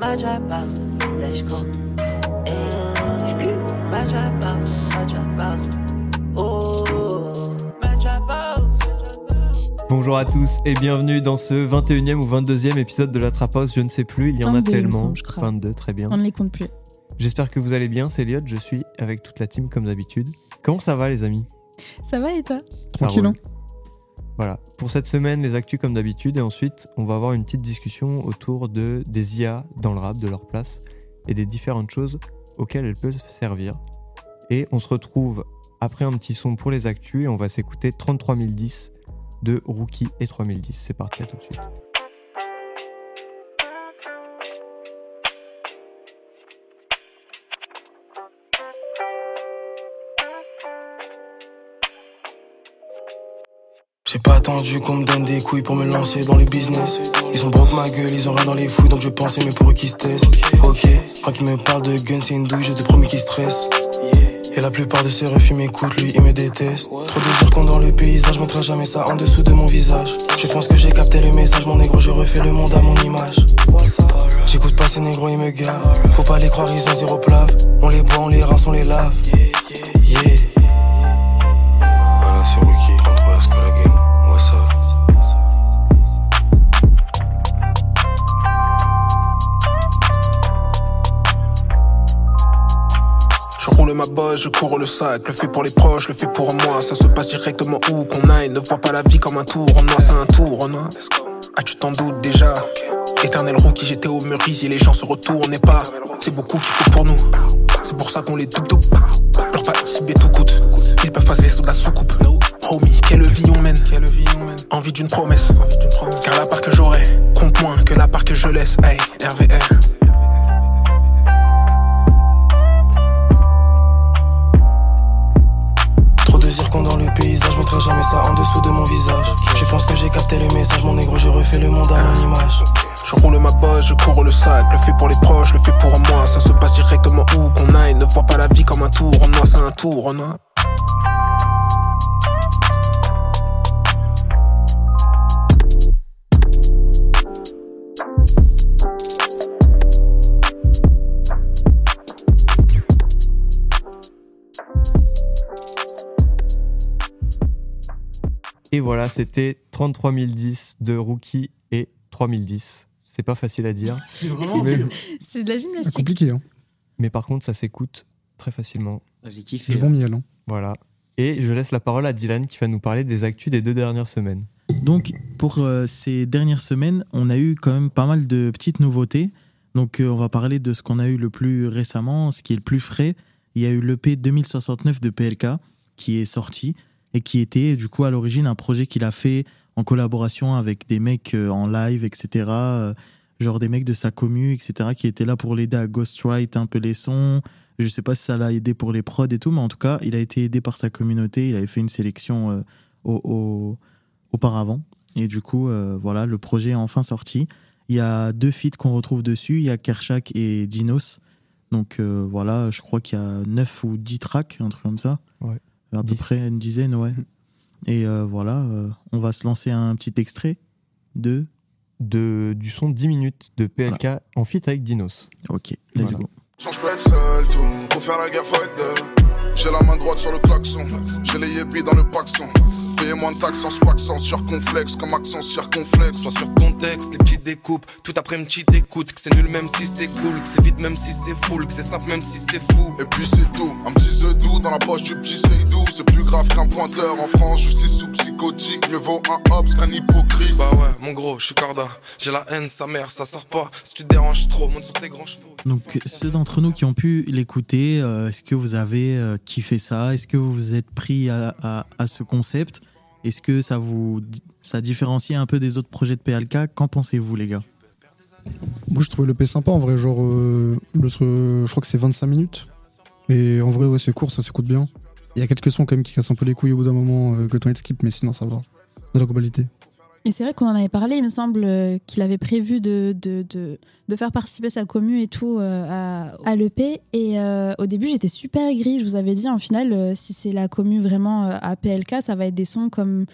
my let's go. My my. Bonjour à tous et bienvenue dans ce 21e ou 22e épisode de la Trap House, je ne sais plus, il y en a 22, il me tellement. je crois. 22, très bien. On ne les compte plus. J'espère que vous allez bien, c'est Elliot, je suis avec toute la team comme d'habitude. Comment ça va les amis? Ça va et toi? Ça Tranquille, roule. hein? Voilà, pour cette semaine, les actus comme d'habitude, et ensuite, on va avoir une petite discussion autour de, des IA dans le rap, de leur place, et des différentes choses auxquelles elles peuvent servir. Et on se retrouve après un petit son pour les actus, et on va s'écouter 33010 de Rookie et 3010. C'est parti, à tout de suite. J'ai pas attendu qu'on me donne des couilles pour me lancer dans le business. Ils ont broke ma gueule, ils ont rien dans les fouilles, donc je pensais, mais pour eux qui se testent. Ok, quand ils me parlent de gun, c'est une douille, je te promets qu'ils stressent. Et la plupart de ces refus m'écoutent, lui, il me déteste. Trop de zircons dans le paysage, montre jamais ça en dessous de mon visage. Je pense que j'ai capté le message, mon négro, je refais le monde à mon image. J'écoute pas ces négros, ils me gavent. Faut pas les croire, ils ont zéro plave. On les boit, on les rince, on les lave. Yeah. Voilà, c'est Rookie, 33 à School Game. Je roule ma bosse, je cours le sac, le fais pour les proches, le fais pour moi. Ça se passe directement où qu'on aille. Ne vois pas la vie comme un tour en noir, c'est un tour en noir. Ah, tu t'en doutes déjà. Éternel rookie, j'étais au Meurice les gens se retournaient pas. C'est beaucoup qu'il faut pour nous. C'est pour ça qu'on les double double. Leur participer tout coûte. Ils peuvent pas se laisser de la soucoupe. Homie, quelle vie on mène? Envie d'une promesse. Car la part que j'aurai compte moins que la part que je laisse. Hey, RVR. Sac, le fais pour les proches, le fais pour moi. Ça se passe directement où qu'on aille. Ne vois pas la vie comme un tour en noir, c'est un tour en noir. Et voilà, c'était 33010 de Rookie et 3010. C'est pas facile à dire, C'est vraiment mais, C'est de la gymnastique. compliqué. Hein. mais par contre, ça s'écoute très facilement. J'ai kiffé. Du bon miel. Hein. Voilà. Et je laisse la parole à Dylan qui va nous parler des actus des deux dernières semaines. Donc, pour euh, ces dernières semaines, on a eu quand même pas mal de petites nouveautés. Donc, euh, on va parler de ce qu'on a eu le plus récemment, ce qui est le plus frais. Il y a eu l'EP 2069 de PLK qui est sorti et qui était du coup à l'origine un projet qu'il a fait en collaboration avec des mecs euh, en live, etc. euh, genre des mecs de sa commu, etc. qui étaient là pour l'aider à ghostwrite un peu les sons. Je sais pas si ça l'a aidé pour les prods et tout, mais en tout cas, il a été aidé par sa communauté. Il avait fait une sélection euh, au- au- auparavant. Et du coup, euh, voilà, le projet est enfin sorti. Il y a deux feats qu'on retrouve dessus. Il y a Kershak et Dinos. Donc euh, voilà, je crois qu'il y a 9 ou 10 tracks, un truc comme ça. Ouais. À peu 10. près une dizaine, ouais. Et euh, voilà, euh, on va se lancer un petit extrait de. De, du son 10 minutes de PLK en feat avec Dinos. Ok, let's Voilà. go. Change pas être seul, tout. Pour faire la guerre, faut être deux. J'ai la main droite sur le klaxon. J'ai les yébis dans le paxon. Payez moins de taxes sans accent circonflexe comme accent circonflexe. Sois sur ton texte, les petites découpes, tout après une petite écoute, que c'est nul même si c'est cool, que c'est vide même si c'est full, que c'est simple même si c'est fou. Et puis c'est tout, un petit doux dans la poche du petit Seydou. C'est plus grave qu'un pointeur en France, justice sous psychotique. Mieux vaut un hops qu'un hypocrite. Bah ouais, mon gros, je suis corda, j'ai la haine, sa mère, ça sort pas. Si tu te déranges trop, monte sur tes grands chevaux. Donc, ceux d'entre nous qui ont pu l'écouter, euh, est-ce que vous avez euh, kiffé ça? Est-ce que vous vous êtes pris à, à- à ce concept? Est-ce que ça vous ça différencie un peu des autres projets de PLK Qu'en pensez-vous, les gars? Moi, je trouvais le P sympa en vrai. Genre, euh, le, je crois que c'est 25 minutes. Et en vrai, ouais, c'est court, ça s'écoute bien. Il y a quelques sons quand même qui cassent un peu les couilles au bout d'un moment euh, que t'as de skip, mais sinon ça va. Dans la globalité. Et c'est vrai qu'on en avait parlé, il me semble euh, qu'il avait prévu de, de, de, de faire participer sa commu et tout euh, à, à l'EP. Et euh, au début, j'étais super aigrie. Je vous avais dit, en final, si c'est la commu vraiment à PLK, ça va être des sons comme.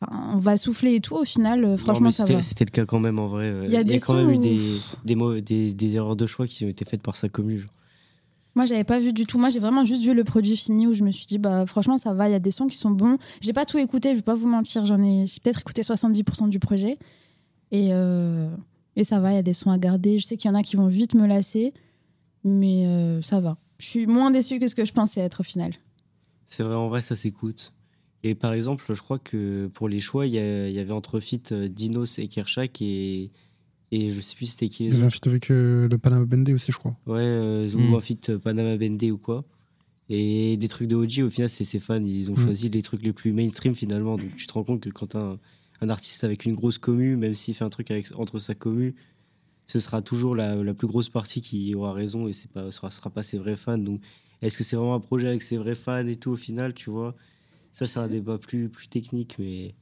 enfin, on va souffler et tout. Au final, Non, franchement, ça c'était- va. C'était le cas quand même en vrai. Il y a des quand même eu des, des, des, des erreurs de choix qui ont été faites par sa genre. Moi, j'avais pas vu du tout. Moi, j'ai vraiment juste vu le produit fini où je me suis dit, bah, franchement, ça va. Il y a des sons qui sont bons. J'ai pas tout écouté, je vais pas vous mentir. J'en ai j'ai peut-être écouté 70% du projet. Et, euh, et ça va, il y a des sons à garder. Je sais qu'il y en a qui vont vite me lasser, mais euh, ça va. Je suis moins déçue que ce que je pensais être au final. C'est vrai, en vrai, ça s'écoute. Et par exemple, je crois que pour les choix, il y, avait entre fit euh, Dinos et Kershak et, et je sais plus c'était qui Il y les avait un feat avec euh, le Panama Bendé aussi, je crois. Ouais, euh, Mm. ou un feat euh, Panama Bende ou quoi. Et des trucs de OG, au final, c'est ses fans. Ils ont Mm. choisi les trucs les plus mainstream finalement. Donc tu te rends compte que quand un, un artiste avec une grosse commu, même s'il fait un truc avec, entre sa commu, ce sera toujours la, la plus grosse partie qui aura raison et ce sera, sera pas ses vrais fans. Donc est-ce que c'est vraiment un projet avec ses vrais fans et tout au final, tu vois? Ça, c'est un débat plus, plus technique, mais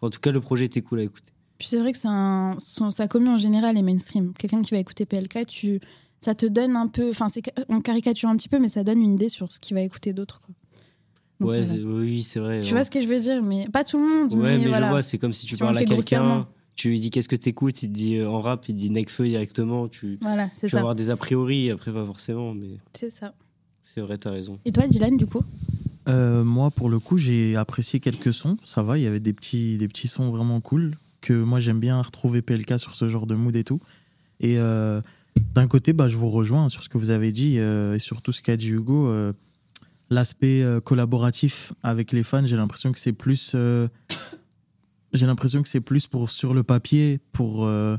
en tout cas, le projet était cool à écouter. Puis c'est vrai que un, son, sa commune en général est mainstream. Quelqu'un qui va écouter PLK, tu, ça te donne un peu. Enfin, on caricature un petit peu, mais ça donne une idée sur ce qu'il va écouter d'autres. ouais, voilà. oui, c'est vrai. Tu ouais. vois ce que je veux dire Mais pas tout le monde. Ouais, mais, voilà. je vois, c'est comme si tu Si parles le à quelqu'un, tu lui dis qu'est-ce que t'écoutes, il te dit euh, en rap, il te dit Necfeu directement, tu, Voilà, c'est tu vas ça. avoir des a priori, après pas forcément, mais C'est ça. c'est vrai, t'as raison. Et toi, Dylan, du coup? Euh, moi, pour le coup, j'ai apprécié quelques sons. Ça va, il y avait des petits, des petits sons vraiment cool. Que moi, j'aime bien retrouver PLK sur ce genre de mood et tout. Et euh, d'un côté, bah, je vous rejoins sur ce que vous avez dit euh, et sur tout ce qu'a dit Hugo. euh, L'aspect euh, collaboratif avec les fans, j'ai l'impression que c'est plus. euh, j'ai l'impression que c'est plus pour sur le papier, pour. euh,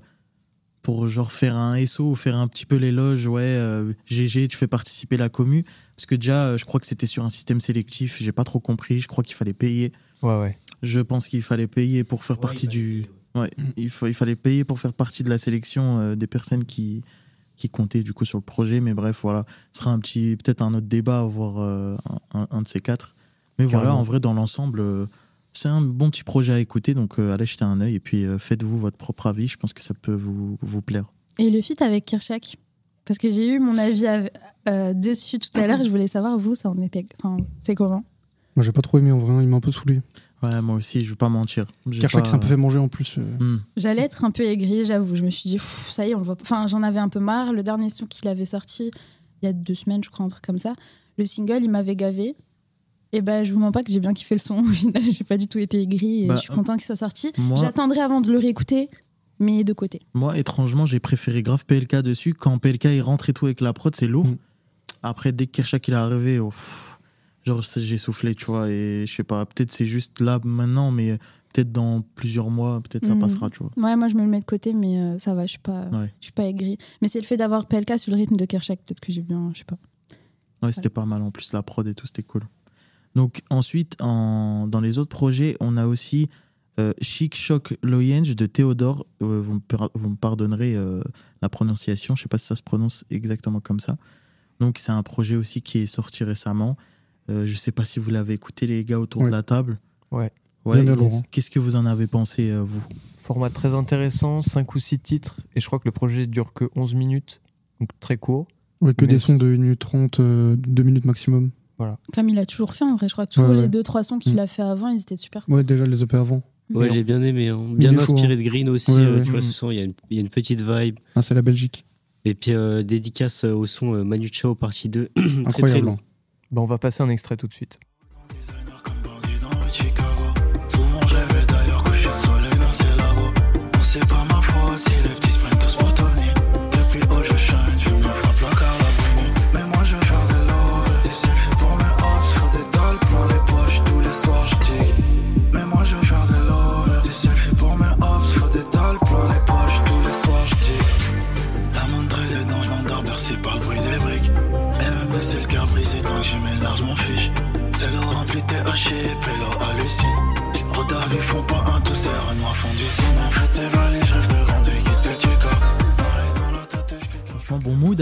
pour genre faire un SO ou faire un petit peu l'éloge, ouais, euh, GG, tu fais participer la commu. Parce que déjà, euh, je crois que c'était sur un système sélectif, j'ai pas trop compris, je crois qu'il fallait payer. Ouais, ouais. Je pense qu'il fallait payer pour faire partie du. Ouais, il, fa- il fallait payer pour faire partie de la sélection euh, des personnes qui, qui comptaient du coup sur le projet. Mais bref, voilà. Ce sera un petit, peut-être un autre débat, voire euh, un, un de ces quatre. Mais voilà, en vrai, dans l'ensemble, euh, c'est un bon petit projet à écouter. Donc euh, allez jeter un œil et puis euh, faites-vous votre propre avis. Je pense que ça peut vous, vous plaire. Et le feat avec Kirchak? Parce que j'ai eu mon avis av- euh, dessus tout à l'heure. Je voulais savoir, vous, ça en était. Enfin, c'est comment? Moi, j'ai pas trop aimé en vrai, il m'a un peu saoulé. Ouais, moi aussi, je vais pas mentir. J'ai Kershak pas- s'est un peu fait manger en plus. euh. Hmm. J'allais être un peu aigrie, j'avoue. Je me suis dit, ça y est, on le voit. pas. Enfin, j'en avais un peu marre. Le dernier son qu'il avait sorti, il y a deux semaines, je crois, un truc comme ça. Le single, il m'avait gavé. Et ben, je vous mens pas que j'ai bien kiffé le son. Au final, j'ai pas du tout été aigrie et Bah, je suis contente qu'il soit sorti. Moi, J'attendrai avant de le réécouter, mais de côté. Moi, étrangement, j'ai préféré grave PLK dessus. Quand PLK il rentre et tout avec la prod, c'est lourd. Mm. Après, dès que Kershak il est arrivé, oh, genre j'ai soufflé, tu vois. Et je sais pas, peut-être c'est juste là maintenant, mais peut-être dans plusieurs mois, peut-être ça Mhm. passera, tu vois. Ouais, moi, je me le mets de côté, mais euh, ça va, je suis pas, Ouais. je suis pas aigrie. Mais c'est le fait d'avoir PLK sur le rythme de Kershak, peut-être que j'ai bien, je sais pas. Ouais, c'était pas mal. En plus, la prod et tout, c'était cool. Donc, ensuite, en, dans les autres projets, on a aussi euh, Chic Shock Loyenge de Théodore. Euh, vous, me, vous me pardonnerez la prononciation. Je sais pas si ça se prononce exactement comme ça. Donc, c'est un projet aussi qui est sorti récemment. Euh, je sais pas si vous l'avez écouté, les gars, autour Ouais. de la table. Ouais. Ouais, Bien, et Laurent. Qu'est-ce que vous en avez pensé, euh, vous Format très intéressant, 5 ou 6 titres, et je crois que le projet dure que 11 minutes, donc très court. Ouais, que des sons de 1 minute 30, 2 minutes maximum. Comme il a toujours fait, en vrai, je crois que tous Ouais, les ouais. deux, trois sons qu'il Mm. a fait avant, ils étaient super. Ouais, déjà les EP avant. Ouais, Mais j'ai bien aimé, hein. bien chaud, inspiré hein. de Green aussi, Ouais, euh, ouais. tu vois, ce son, il y, a une- il y a une petite vibe. Ah, c'est la Belgique. Et puis, euh, dédicace euh, au son euh, Manu Chao partie 2. très, Incroyable. Bah, on va passer un extrait tout de suite.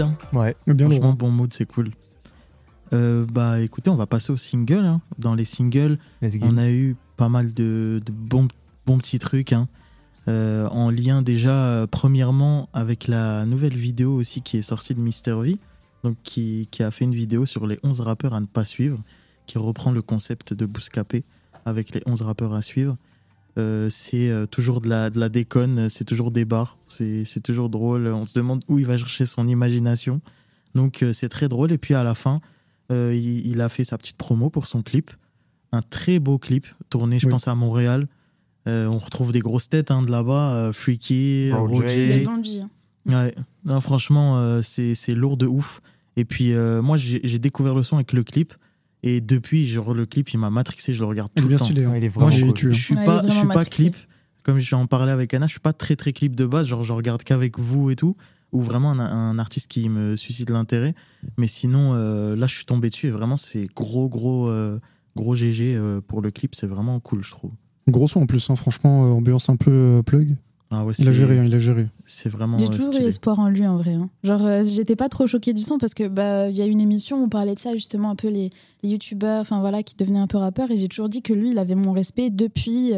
Mood, hein. Ouais. Bien Franchement, bon mood, c'est cool. Euh, bah écoutez, on va passer au single. hein. Dans les singles, on a eu pas mal de, de bons, bons petits trucs. hein. Euh, en lien déjà, euh, premièrement, avec la nouvelle vidéo aussi qui est sortie de Mister V, donc qui, qui a fait une vidéo sur les 11 rappeurs à ne pas suivre, qui reprend le concept de Bouscapé. avec les 11 rappeurs à suivre. Euh, c'est euh, toujours de la, de la déconne, c'est toujours des bars, c'est c'est toujours drôle. On se demande où il va chercher son imagination. Donc euh, c'est très drôle. Et puis à la fin, euh, il, il a fait sa petite promo pour son clip. Un très beau clip tourné, je Oui. pense, à Montréal. Euh, on retrouve des grosses têtes hein, de là-bas. euh, Freaky, Roger. Roger. Il y a Bungie, hein. Ouais, non, franchement, euh, c'est c'est lourd de ouf. Et puis, euh, moi, j'ai j'ai découvert le son avec le clip. Et depuis, genre, le clip, il m'a matrixé, je le regarde tout bien le temps. stylé. hein. Ouais, il est Moi, vraiment je, cool. tu- je suis Ouais, pas, je suis pas clip. Comme je vais en parler avec Anna, je suis pas très très clip de base. Genre, je regarde qu'avec vous et tout. Ou vraiment un, un artiste qui me suscite l'intérêt. Mais sinon, euh, là, je suis tombé dessus. Et vraiment, c'est gros, gros, euh, gros GG euh, pour le clip. C'est vraiment cool, je trouve. Gros son en plus, hein, franchement, euh, ambiance un peu euh, plug. Ah ouais, Il a c'est- géré, hein, il a géré. C'est vraiment J'ai euh, toujours eu espoir en lui en vrai. hein. Genre, euh, j'étais pas trop choquée du son parce que bah il y a une émission où on parlait de ça justement un peu les, les youtubeurs, enfin voilà, qui devenaient un peu rappeurs et j'ai toujours dit que lui, il avait mon respect depuis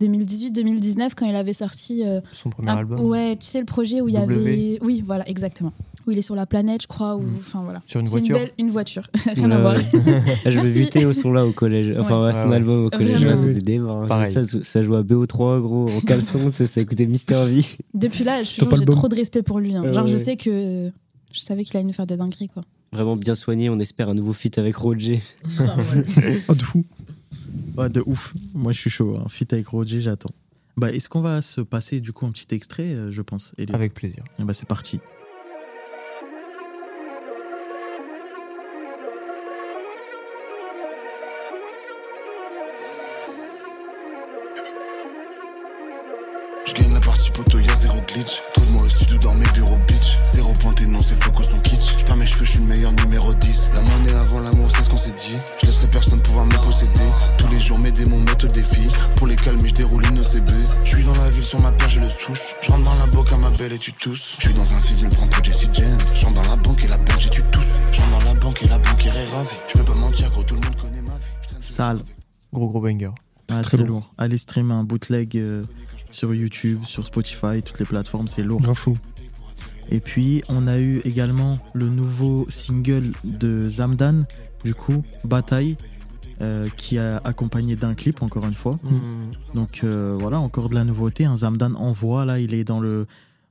2018-2019 quand il avait sorti euh, Son premier un- album. Ouais, tu sais le projet où il y avait, oui voilà exactement, où il est sur la planète, je crois, ou Mm. enfin voilà. Sur une C'est voiture. belle- une voiture, rien à voir. Ah, je me vu Théo son là au collège. Enfin, Ouais. ouais, son Ouais, ouais. album au collège, c'était des. Pareil. Ça, ça jouait à BO3, gros, en caleçon, ça, ça écoutait Mister V. Depuis là, j'ai trop de respect pour lui. hein. Genre, je sais que je savais qu'il allait nous faire des dingueries quoi. Vraiment bien soigné, on espère un nouveau feat avec Roger. Ah, de fou. Ouais, de ouf. Moi, je suis chaud. Hein. Fit avec Roger, j'attends. Bah, est-ce qu'on va se passer du coup un petit extrait, euh, je pense Elliot? Avec plaisir. Eh bah, c'est parti. Sur ma paire, j'ai le souche. Je rentre dans la boca, ma belle, et tu tousses. Je suis dans un film, je me prends pour Jesse James. Je rentre dans la banque et la banque, j'ai tu tous. Je rentre dans la banque et la banquière est ravie. Je peux pas mentir, gros, tout le monde connaît ma vie. Sale. Gros gros banger. Ah, Très lourd. lourd. Allez streamer un bootleg euh, sur YouTube, sur Spotify, toutes les plateformes, c'est lourd. Grave fou. Et puis, on a eu également le nouveau single de Zamdan, du coup, Bataille, euh, qui a accompagné d'un clip, encore une fois. Donc euh, voilà, encore de la nouveauté. Un Zamdan envoie, là, il est dans le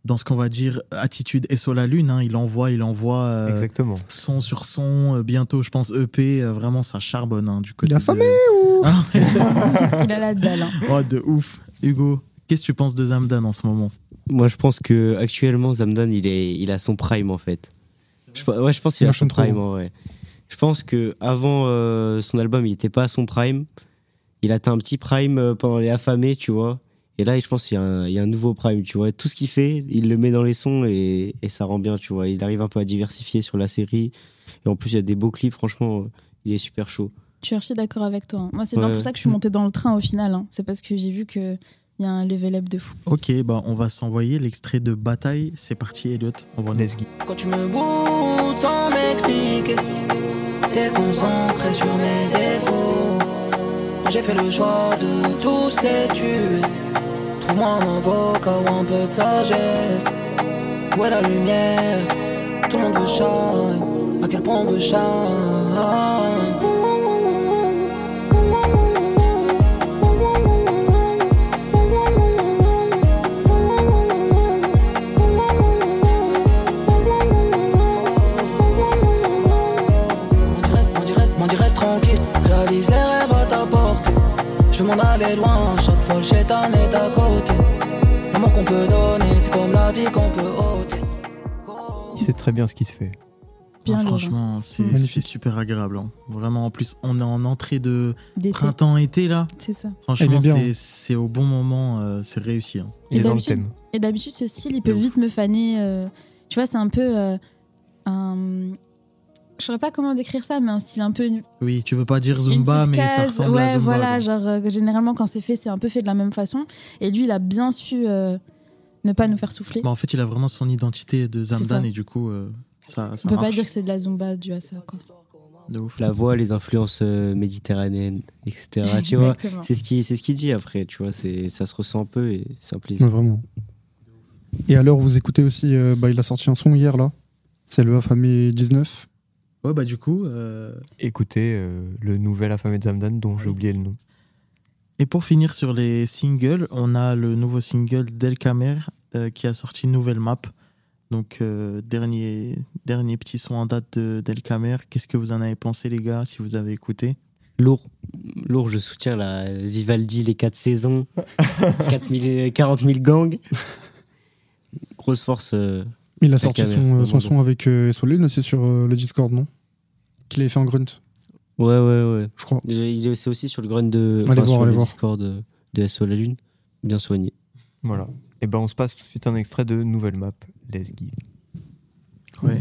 dans ce qu'on va dire attitude et sur la lune. hein. Il envoie, il envoie euh, Exactement. son sur son. euh, bientôt, je pense, EP. euh, vraiment, ça charbonne hein, du côté. a de- affamé Ah, Il a la dalle. hein. oh, de ouf. Hugo, qu'est-ce que tu penses de Zamdan en ce moment? Moi, je pense que actuellement Zamdan, il, est, il a son prime en fait. Je, ouais, je pense qu'il Il a son prime. en vrai. Je pense que avant euh, son album, il n'était pas à son prime. Il atteint un petit prime euh, pendant les affamés, tu vois. Et là, je pense qu'il y, a un- il y a un nouveau prime, tu vois. Tout ce qu'il fait, il le met dans les sons et, et ça rend bien, tu vois. Il arrive un peu à diversifier sur la série. Et en plus, il y a des beaux clips, franchement, euh, il est super chaud. Je suis archi d'accord avec toi. hein. Moi, c'est bien Ouais. pour ça que je suis montée dans le train au final. hein. C'est parce que j'ai vu qu'il y a un level up de fou. Ok, bah on va s'envoyer l'extrait de Bataille. C'est parti, Elliot. Envoie Let's go. Quand tu me boudes sans m'expliquer, t'es concentré sur mes défauts. J'ai fait le choix de tous les tuer. Trouve-moi un avocat ou un peu de sagesse. Où est la lumière? Tout le monde veut shine. À quel point on veut shine? Je veux m'en aller loin, chaque fois le chétan est à côté. L'amour qu'on peut donner, c'est comme la vie qu'on peut ôter. Il sait très bien ce qui se fait. Bien Ah, franchement, c'est c'est super agréable. hein. Vraiment, en plus, on est en entrée de printemps-été là. C'est ça. Franchement, bien. c'est- au bon moment, euh, c'est réussi. hein. Il Et est dans le d'habitude- thème. Et d'habitude, ce style, il peut vite me faner. euh, tu vois, c'est un peu euh, un. Je saurais pas comment décrire ça, mais un style un peu. Oui, tu veux pas dire Zumba, mais ça ressemble ouais, à Zumba. voilà. quoi. Genre, euh, généralement, quand c'est fait, c'est un peu fait de la même façon. Et lui, il a bien su euh, ne pas nous faire souffler. Bah, en fait, il a vraiment son identité de Zamdan ça. et du coup, euh, ça, ça On peut pas dire que c'est de la zumba dû à ça. Quoi. de ouf. La voix, les influences méditerranéennes, etc. tu vois. C'est ce qu'il c'est ce qu'il dit après, tu vois. c'est- Ça se ressent un peu et c'est un plaisir. Ouais, vraiment. Et alors, vous écoutez aussi, euh, bah, il a sorti un son hier là. C'est le Affamé 19. Ouais, bah du coup, euh, Écoutez euh, le nouvel affamé de Zamdan dont j'ai oublié le nom. Et pour finir sur les singles, on a le nouveau single d'El Kamer euh, qui a sorti une nouvelle map. Donc, euh, dernier, dernier petit son en date de- d'El Kamer. Qu'est-ce que vous en avez pensé, les gars, si vous avez écouté? Lourd. Lourd, je soutiens la Vivaldi, les 4 saisons, 4 000 40 000 gangs. Grosse force. Euh, Il a sorti son, vraiment son son avec euh, Solène aussi sur euh, le Discord, non? Qu'il avait fait en grunt, Ouais, ouais, ouais. je crois. Il il est c'est aussi sur le grunt de. Allez enfin, voir, sur allez le voir. Discord de, de SO La Lune. Bien soigné. Voilà. Et ben on se passe tout de suite un extrait de nouvelle map. Let's give. Ouais.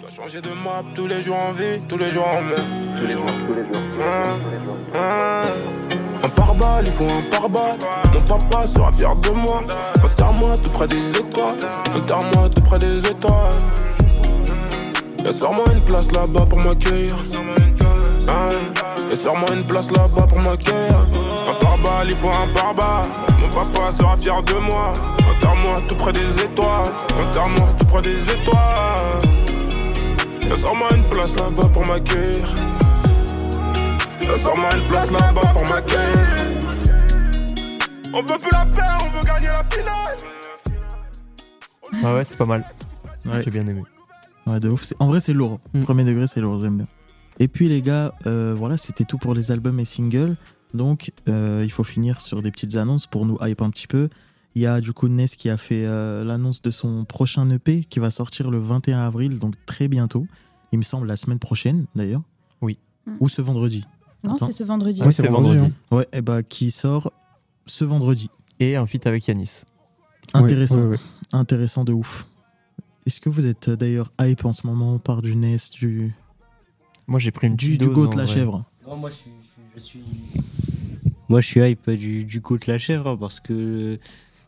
Dois changer de map tous les jours en vie, tous les jours en mer. Tous les jours. Hein, hein. Un pare-balles, il faut un pare-balles. Mon papa sera fier de moi. Enterre-moi tout près des étoiles. Enterre-moi tout près des étoiles. Et sors-moi une place là-bas pour m'accueillir. Et sors-moi une place là-bas pour m'accueillir. Un pare-balles, il faut un pare-balles. Mon papa sera fier de moi. Enterre-moi tout près des étoiles. Enterre-moi tout près des étoiles. Et sors-moi une place là-bas pour m'accueillir. Et sors-moi une place là-bas pour m'accueillir. On veut plus la paix, on veut gagner la finale. Ah ouais, c'est pas mal. Ouais. J'ai bien aimé. Ouais, de ouf. En vrai, c'est lourd. Premier degré, c'est lourd, j'aime bien. Et puis, les gars, euh, voilà, c'était tout pour les albums et singles. Donc, euh, il faut finir sur des petites annonces pour nous hype un petit peu. Il y a du coup Ness qui a fait euh, l'annonce de son prochain EP qui va sortir le 21 avril, donc très bientôt. Il me semble la semaine prochaine, d'ailleurs. Oui. Ou ce vendredi. Non, c'est ce vendredi. Ouais, c'est vendredi. hein. Ouais, et bah, qui sort ce vendredi. Et un feat avec Yanis. Intéressant. Ouais, ouais, ouais. Intéressant de ouf. Est-ce que vous êtes euh, d'ailleurs hype en ce moment par du Ness, du, Moi j'ai pris une du, petite du dose, goat en la vrai. chèvre moi, je suis. Je suis... Moi, je suis hype du, du côte la chèvre hein, parce que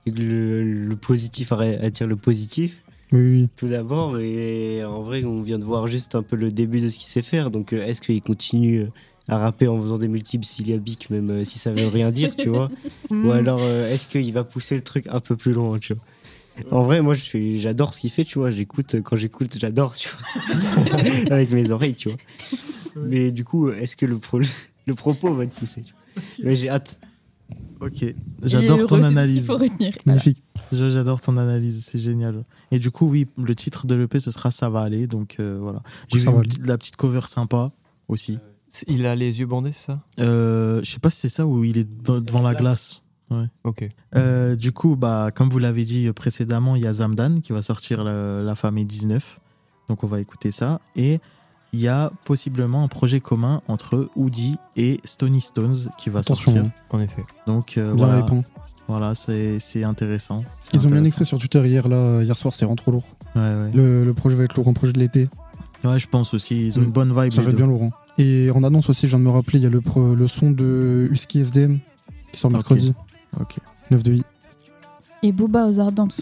le, le positif arrête- attire le positif. Oui, oui. Tout d'abord, et en vrai, on vient de voir juste un peu le début de ce qu'il sait faire. Donc, euh, est-ce qu'il continue euh, à rapper en faisant des multiples syllabiques, même euh, si ça veut rien dire, tu vois Ou alors, euh, est-ce qu'il va pousser le truc un peu plus loin, tu vois En vrai, moi, je suis, j'adore ce qu'il fait, tu vois. J'écoute, quand j'écoute, j'adore, tu vois. Avec mes oreilles, tu vois. Mais du coup, est-ce que le, pro- le propos va te pousser tu vois Mais j'ai hâte. Ok, j'adore ton ce analyse. faut retenir. Voilà. Magnifique. Je- J'adore ton analyse, c'est génial. Et du coup, oui, le titre de l'EP, ce sera Ça va aller. Donc euh, voilà. J'ai vu va la petite cover sympa aussi. C'est- Il a les yeux bandés, c'est ça Euh, je sais pas si c'est ça ou il est dans- devant la glace. Ok. Euh, du coup, bah, comme vous l'avez dit précédemment, il y a Zamdan qui va sortir La, la Femme est 19. Donc on va écouter ça. Et il y a possiblement un projet commun entre Woody et Stony Stones qui va Attention, sortir. hein. En effet. Donc euh, bien voilà, hein. voilà c'est c'est intéressant. C'est Ils ont mis un intéressant. extrait sur Twitter hier, là, hier soir, c'était vraiment trop lourd. Ouais, ouais. Le, le projet va être lourd, un projet de l'été. Ouais, je pense aussi. Ils ont Mm. une bonne vibe. Ça va être bien lourd. Et en annonce aussi, je viens de me rappeler, il y a le, pro- le son de Husky SDM qui sort mercredi, Ok. 9 de I. Et Booba aux Ardentes.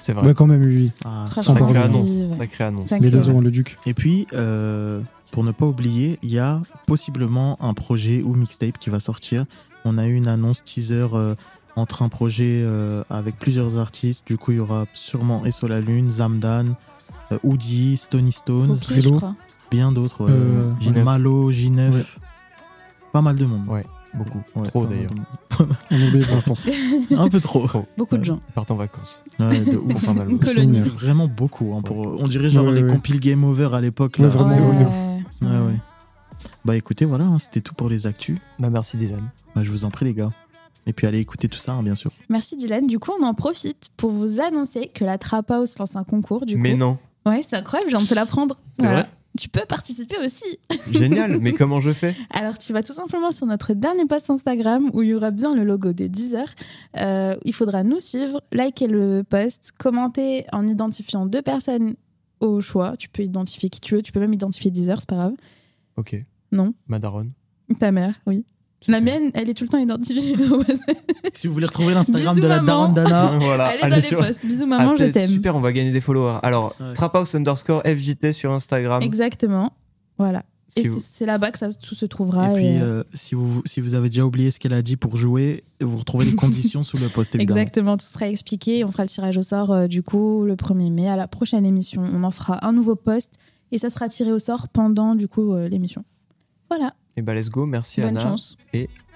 C'est vrai. Ouais, quand même, oui. Ah, Sacrée annonce. Sacrée annonce. Les deux le Duc. Et puis, euh, pour ne pas oublier, il y a possiblement un projet ou mixtape qui va sortir. On a eu une annonce teaser euh, entre un projet euh, avec plusieurs artistes. Du coup, il y aura sûrement Esso la Lune, Zamdan, euh, Oudi, Stony Stones, Au je bien d'autres. ouais. Euh, J9. Malo, J9. Ouais. Pas mal de monde. Ouais, beaucoup. Ouais, Trop pas mal d'ailleurs. de monde. On oublié, je pense. un peu trop. Trop. Beaucoup de gens. Ils partent en vacances. Ouais, de ouf. Une colonie. Vraiment beaucoup. hein, pour, on dirait genre Ouais, les ouais. compiles Game Over à l'époque. Ouais, vraiment, Ouais. de Ouais, ouais. Bah écoutez, voilà, hein, c'était tout pour les actus. Bah merci Dylan. Bah, je vous en prie, les gars. Et puis allez écouter tout ça, hein, bien sûr. Merci Dylan. Du coup, on en profite pour vous annoncer que la Trap House lance un concours. Du Mais coup. non. Ouais, c'est incroyable, j'ai envie de l'apprendre. C'est Voilà. vrai Tu peux participer aussi. Génial. Mais comment je fais? Alors, tu vas tout simplement sur notre dernier post Instagram où il y aura bien le logo de Deezer. Euh, il faudra nous suivre, liker le post, commenter en identifiant deux personnes au choix. Tu peux identifier qui tu veux, tu peux même identifier Deezer, c'est pas grave. Ok. Non? Madaron. Ta mère, oui. La mienne, elle est tout le temps identifiée. Si vous voulez retrouver l'Instagram de la maman. Daronne Dana, voilà. elle est dans allez les sur- posts. Bisous maman, Ah, je t'aime. Super, on va gagner des followers. Alors, Ouais. Traphouse underscore FJT sur Instagram. Exactement. Voilà. Si Et vous- c'est- là-bas que ça tout se trouvera. et puis et, euh, euh, si, vous, si vous avez déjà oublié ce qu'elle a dit pour jouer, vous retrouvez les conditions sous le post, évidemment. Exactement, tout sera expliqué. On fera le tirage au sort euh, du coup le 1er mai. À la prochaine émission, on en fera un nouveau post et ça sera tiré au sort pendant du coup euh, l'émission. Voilà. Et bah let's go, merci Bonne Anna. chance.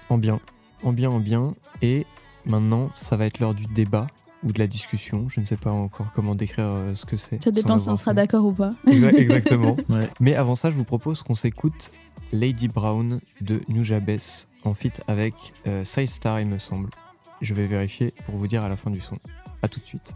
En bien, en bien, en bien. Et maintenant, ça va être l'heure du débat ou de la discussion. Je ne sais pas encore comment décrire euh, ce que c'est. Ça dépend si on sera d'accord ou pas. Exa- Exactement. Ouais. Mais avant ça, je vous propose qu'on s'écoute Lady Brown de Nujabes en feat avec euh, Star, il me semble. Je vais vérifier pour vous dire à la fin du son. A tout de suite.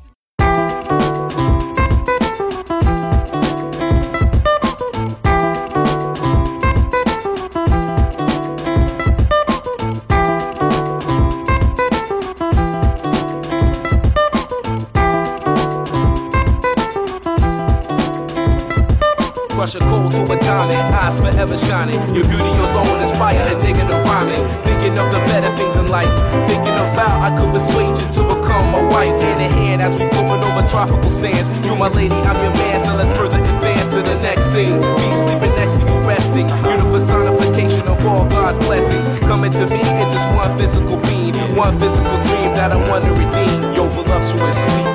Crush a cold to a tonic, eyes forever shining. Your beauty alone inspire a nigga to rhyme it. Thinking of the better things in life. Thinking of how I could persuade you to become a wife. Hand in hand as we floating over tropical sands. You my lady, I'm your man, so let's further advance to the next scene. Me sleeping next to you, resting. You're the personification of all God's blessings. Coming to me in just one physical being. One physical dream that I want to redeem. Yo, voluptuous, sweet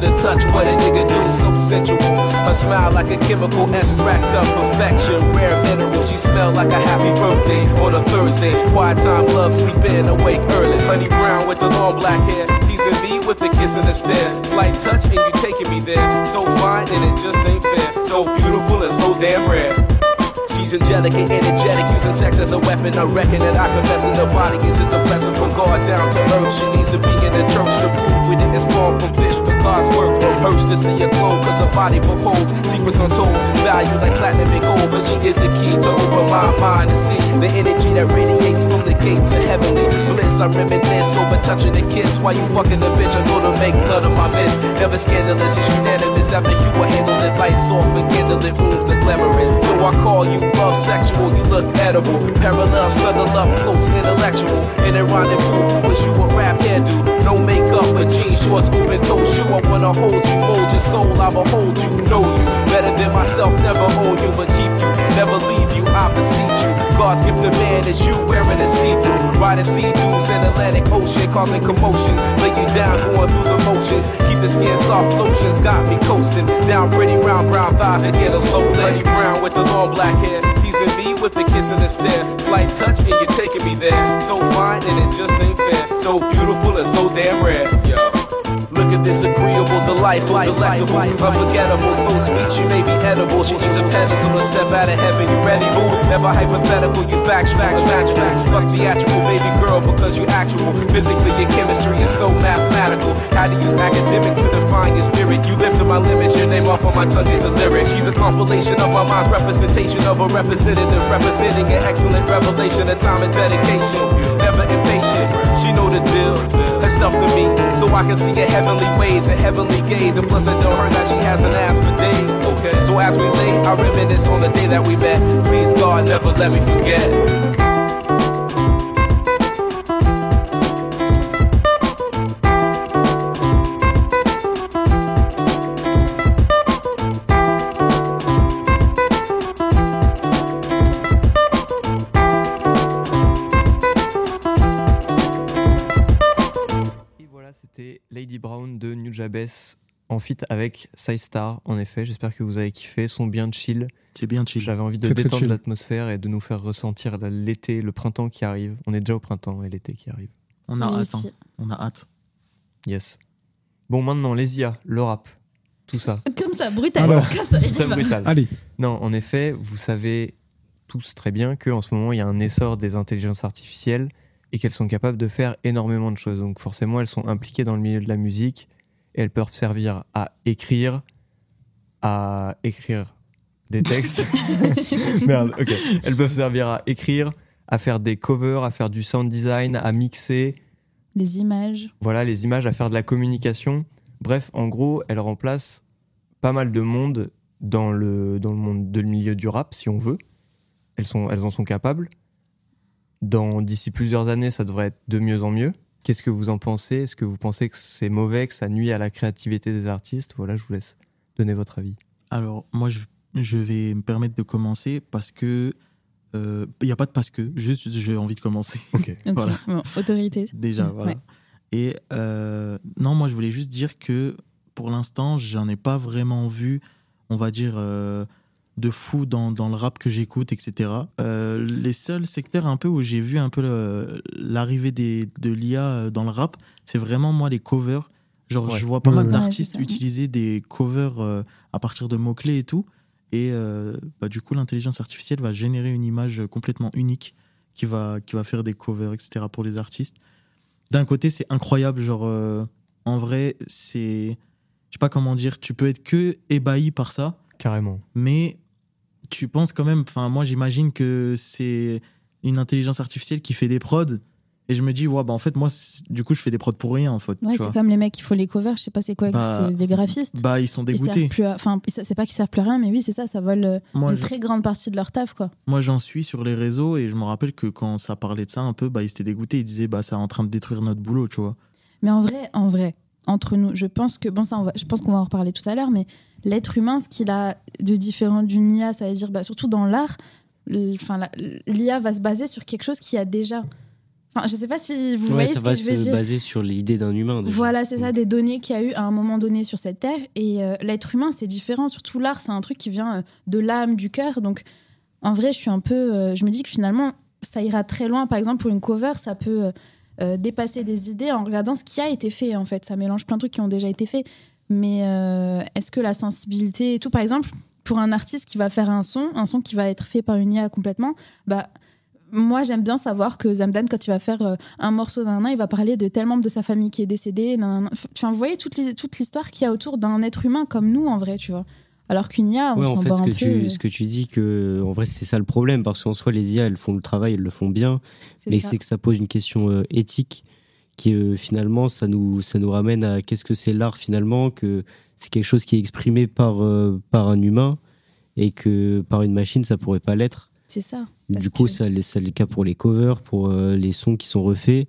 the touch. What a nigga do, so sensual. Her smile like a chemical extract of perfection. Rare mineral, she smell like a happy birthday on a Thursday. Quiet time, love, sleep in, awake early. Honey brown with the long black hair. Teasing me with a kiss and a stare. Slight touch and you taking me there. So fine and it just ain't fair. So beautiful and so damn rare. She's angelic and energetic, using sex as a weapon. I reckon that I confess in the body is just a blessing from God down to earth. She needs to be in the church to we didn't spawn from fish, but God's work hurts to see her glow, cause her body beholds secrets untold. Value like platinum and gold, but she is the key to open my mind and see the energy that radiates from the gates of heavenly bliss. I reminisce over touching a kiss Why you fucking the bitch. I go to make none of my miss. Never scandalous, it's unanimous. After you were handled it, lights off and candlelit rooms are glamorous. So I call you love sexual, you look edible. Parallel, snuggle up close, intellectual. In a rendezvous, wish you a rap hairdo. No makeup, but jeans, short, scoop, and toe shoe. I wanna hold you, mold your soul. I will hold you, know you better than myself. Never own you, but keep you. Never leave you, I beseech you. God's gift to man is you wearing a see-through. Riding sea dunes in Atlantic Ocean, causing commotion. Lay you down, going through the motions. Keep the skin soft, lotions got me coasting. Down pretty round brown thighs again, a slow lady brown with the long black hair. Teasing me with a kiss and a stare. Slight touch and you're taking me there. So fine and it just ain't fair. So beautiful and so damn rare. Yo. Look at this agreeable, delightful, delectable, unforgettable, so sweet she may be edible. She's a pedestal, a step out of heaven. You ready, boo? Never hypothetical, you facts, facts, facts, facts. Fuck theatrical, baby girl, because you actual. Physically, your chemistry is so mathematical. How to use academics to define your spirit. You lifted my limits, your name off on my tongue is a lyric. She's a compilation of my mind's representation of a representative, representing an excellent revelation of time and dedication. Never impatient, she know the deal. Herself to me, so I can see her heavenly ways and heavenly gaze. And plus, I know her that she hasn't asked for days. Okay, so as we lay, I reminisce on the day that we met. Please, God, never let me forget. Nujabes en feat avec Star. En effet, j'espère que vous avez kiffé. Son bien chill. C'est bien chill. J'avais envie de Très, détendre l'atmosphère et de nous faire ressentir l'été, le printemps qui arrive. On est déjà au printemps et l'été qui arrive. On a hâte. hein. On a hâte. Yes. Bon, maintenant, les IA, le rap, tout ça. Comme ça, brutal. Alors. Comme ça, brutal. Allez, Non, en effet, vous savez tous très bien qu'en ce moment, il y a un essor des intelligences artificielles et qu'elles sont capables de faire énormément de choses. Donc forcément, elles sont impliquées dans le milieu de la musique et elles peuvent servir à écrire, à écrire des textes. Merde, ok. Elles peuvent servir à écrire, à faire des covers, à faire du sound design, à mixer, Les images. voilà, les images, à faire de la communication. Bref, en gros, elle remplace pas mal de monde dans le, dans le monde de le milieu du rap, si on veut. Elles, sont, elles en sont capables. Dans D'ici plusieurs années, ça devrait être de mieux en mieux. Qu'est-ce que vous en pensez? Est-ce que vous pensez que c'est mauvais, que ça nuit à la créativité des artistes? Voilà, je vous laisse donner votre avis. Alors, moi, je, je vais me permettre de commencer parce que. Il n'y a pas de parce que, juste j'ai envie de commencer. Ok. Ok, Voilà. bon, autorité. Déjà, voilà. ouais. Et euh, non, moi, je voulais juste dire que pour l'instant, j'en ai pas vraiment vu, on va dire, euh, de fou dans, dans le rap que j'écoute, etc. Euh, les seuls secteurs un peu où j'ai vu un peu l'arrivée des- de l'IA dans le rap, c'est vraiment moi les covers. Genre, Ouais. je vois pas Ouais, mal ouais. d'artistes utiliser des covers euh, à partir de mots-clés et tout. Et euh, bah, du coup, l'intelligence artificielle va générer une image complètement unique qui va, qui va faire des covers, etc. pour les artistes. D'un côté, c'est incroyable. Genre, euh, en vrai, c'est. Je sais pas comment dire. Tu peux être que ébahi par ça, Carrément. mais tu penses quand même. Enfin, moi, j'imagine que c'est une intelligence artificielle qui fait des prods. Et je me dis, ouais, bah en fait, moi, c'est- du coup, je fais des prods pour rien, en fait. Ouais, c'est comme les mecs qui font les covers, je sais pas c'est quoi, Bah, c'est des graphistes. Bah, ils sont Ils dégoûtés. plus à- Enfin, c'est pas qu'ils servent plus à rien, mais oui, c'est ça, ça vole euh, Moi, une très grande partie de leur taf, quoi. Moi, j'en suis sur les réseaux et je me rappelle que quand ça parlait de ça un peu, bah, ils étaient dégoûtés. Ils disaient, bah, ça est en train de détruire notre boulot, tu vois. Mais en vrai, en vrai, entre nous, je pense que bon ça, on va- je pense qu'on va en reparler tout à l'heure, mais l'être humain, ce qu'il a de différent d'une IA, ça veut dire, bah, surtout dans l'art, enfin, l'IA va se baser sur quelque chose qui a déjà. Enfin, je sais pas si vous Ouais, voyez ça ce va que je veux se dire. baser sur l'idée d'un humain. déjà. Voilà, c'est ça, Mm. des données qu'il y a eu à un moment donné sur cette terre. Et euh, l'être humain, c'est différent. Surtout l'art, c'est un truc qui vient euh, de l'âme, du cœur. Donc, en vrai, je suis un peu. euh, je me dis que finalement, ça ira très loin. Par exemple, pour une cover, ça peut euh, dépasser des idées en regardant ce qui a été fait, en fait. Ça mélange plein de trucs qui ont déjà été faits. Mais euh, est-ce que la sensibilité et tout, par exemple, pour un artiste qui va faire un son, un son qui va être fait par une IA complètement, bah. Moi, j'aime bien savoir que Zamdan, quand il va faire euh, un morceau d'un an, il va parler de tel membre de sa famille qui est décédé. vous voyez toute l'histoire qu'il y a autour d'un être humain comme nous, en vrai, tu vois. Alors qu'une IA, on Ouais, en fait, ce que, tu, euh, ce que tu dis, que en vrai, c'est ça le problème, parce qu'en soi, les IA, elles font le travail, elles le font bien, mais ça. c'est que ça pose une question euh, éthique, qui euh, finalement, ça nous, ça nous ramène à qu'est-ce que c'est l'art finalement, que c'est quelque chose qui est exprimé par, euh, par un humain, et que par une machine, ça pourrait pas l'être. C'est ça. Du coup, que- ça, c'est le cas pour les covers, pour les sons qui sont refaits,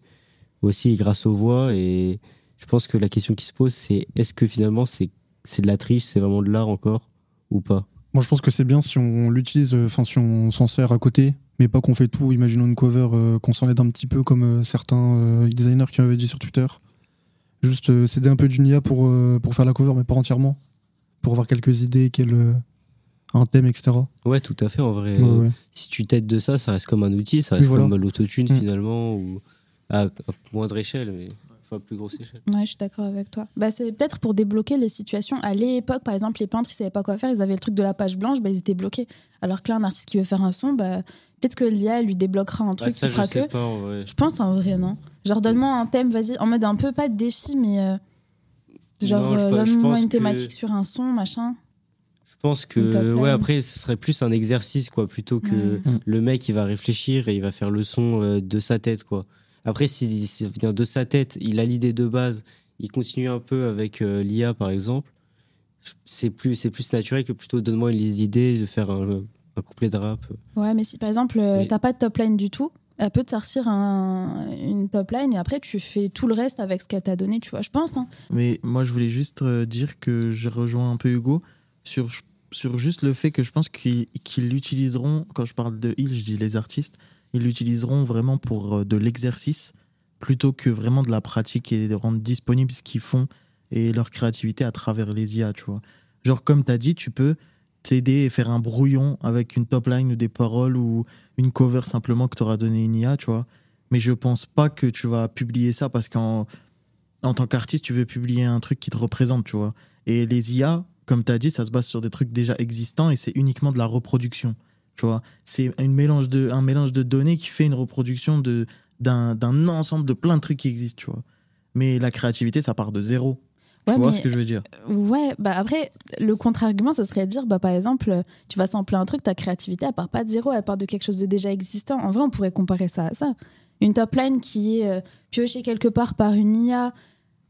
aussi grâce aux voix. Et je pense que la question qui se pose, c'est est-ce que finalement c'est c'est de la triche, c'est vraiment de l'art encore? Ou pas? Moi, je pense que c'est bien si on l'utilise, euh, enfin, si on s'en sert à côté, mais pas qu'on fait tout. Imaginons une cover, euh, qu'on s'en aide un petit peu, comme euh, certains euh, designers qui avaient dit sur Twitter. Juste s'aider un peu d'une IA pour, pour faire la cover, mais pas entièrement. Pour avoir quelques idées, quel, un thème, etc. Ouais, tout à fait. En vrai, Ouais, ouais. si tu t'aides de ça, ça reste comme un outil, ça reste voilà. comme l'autotune Mm. finalement, ou à, à moindre échelle, mais enfin plus grosse échelle. Ouais, je suis d'accord avec toi. Bah, c'est peut-être pour débloquer les situations. À l'époque, par exemple, les peintres, ils savaient pas quoi faire. Ils avaient le truc de la page blanche, bah, ils étaient bloqués. Alors que là, un artiste qui veut faire un son, bah, peut-être que l'IA lui débloquera un truc Ah, ça, qui fera je sais que. pas en vrai. Je pense en vrai, non Genre, donne-moi un thème, vas-y, en mode un peu pas de défi, mais. euh, Genre, euh, donne-moi une que- thématique sur un son, machin. Je pense que ouais après ce serait plus un exercice quoi plutôt que Ouais. Mm. le mec il va réfléchir et il va faire le son euh, de sa tête quoi. Après si ça vient de sa tête, il a l'idée de base, il continue un peu avec euh, l'IA par exemple, c'est plus c'est plus naturel que plutôt donne-moi une liste d'idées de faire un, un couplet de rap. Ouais, mais si par exemple, euh, t'as pas de top line du tout, elle peut te sortir un- une top line et après, tu fais tout le reste avec ce qu'elle t'a donné, tu vois, je pense. hein. Mais moi, je voulais juste euh, dire que je rejoins un peu Hugo sur, sur juste le fait que je pense qu'ils qu'ils l'utiliseront, quand je parle de ils, je dis les artistes, ils l'utiliseront vraiment pour euh, de l'exercice plutôt que vraiment de la pratique et de rendre disponible ce qu'ils font et leur créativité à travers les IA, tu vois. Genre, comme tu as dit, tu peux t'aider et faire un brouillon avec une top line ou des paroles ou une cover simplement que t'aura donné une IA, tu vois. Mais je pense pas que tu vas publier ça parce qu'en en tant qu'artiste, tu veux publier un truc qui te représente, tu vois. Et les IA, comme tu as dit, ça se base sur des trucs déjà existants et c'est uniquement de la reproduction, tu vois. C'est une mélange de, un mélange de données qui fait une reproduction de, d'un, d'un ensemble de plein de trucs qui existent, tu vois. Mais la créativité, ça part de zéro. Ouais, tu vois mais- ce que je veux dire? Ouais, bah après, le contre-argument, ça serait de dire, bah par exemple, tu vas sampler un truc, ta créativité, elle part pas de zéro, elle part de quelque chose de déjà existant. En vrai, on pourrait comparer ça à ça. Une top line qui est euh, piochée quelque part par une IA.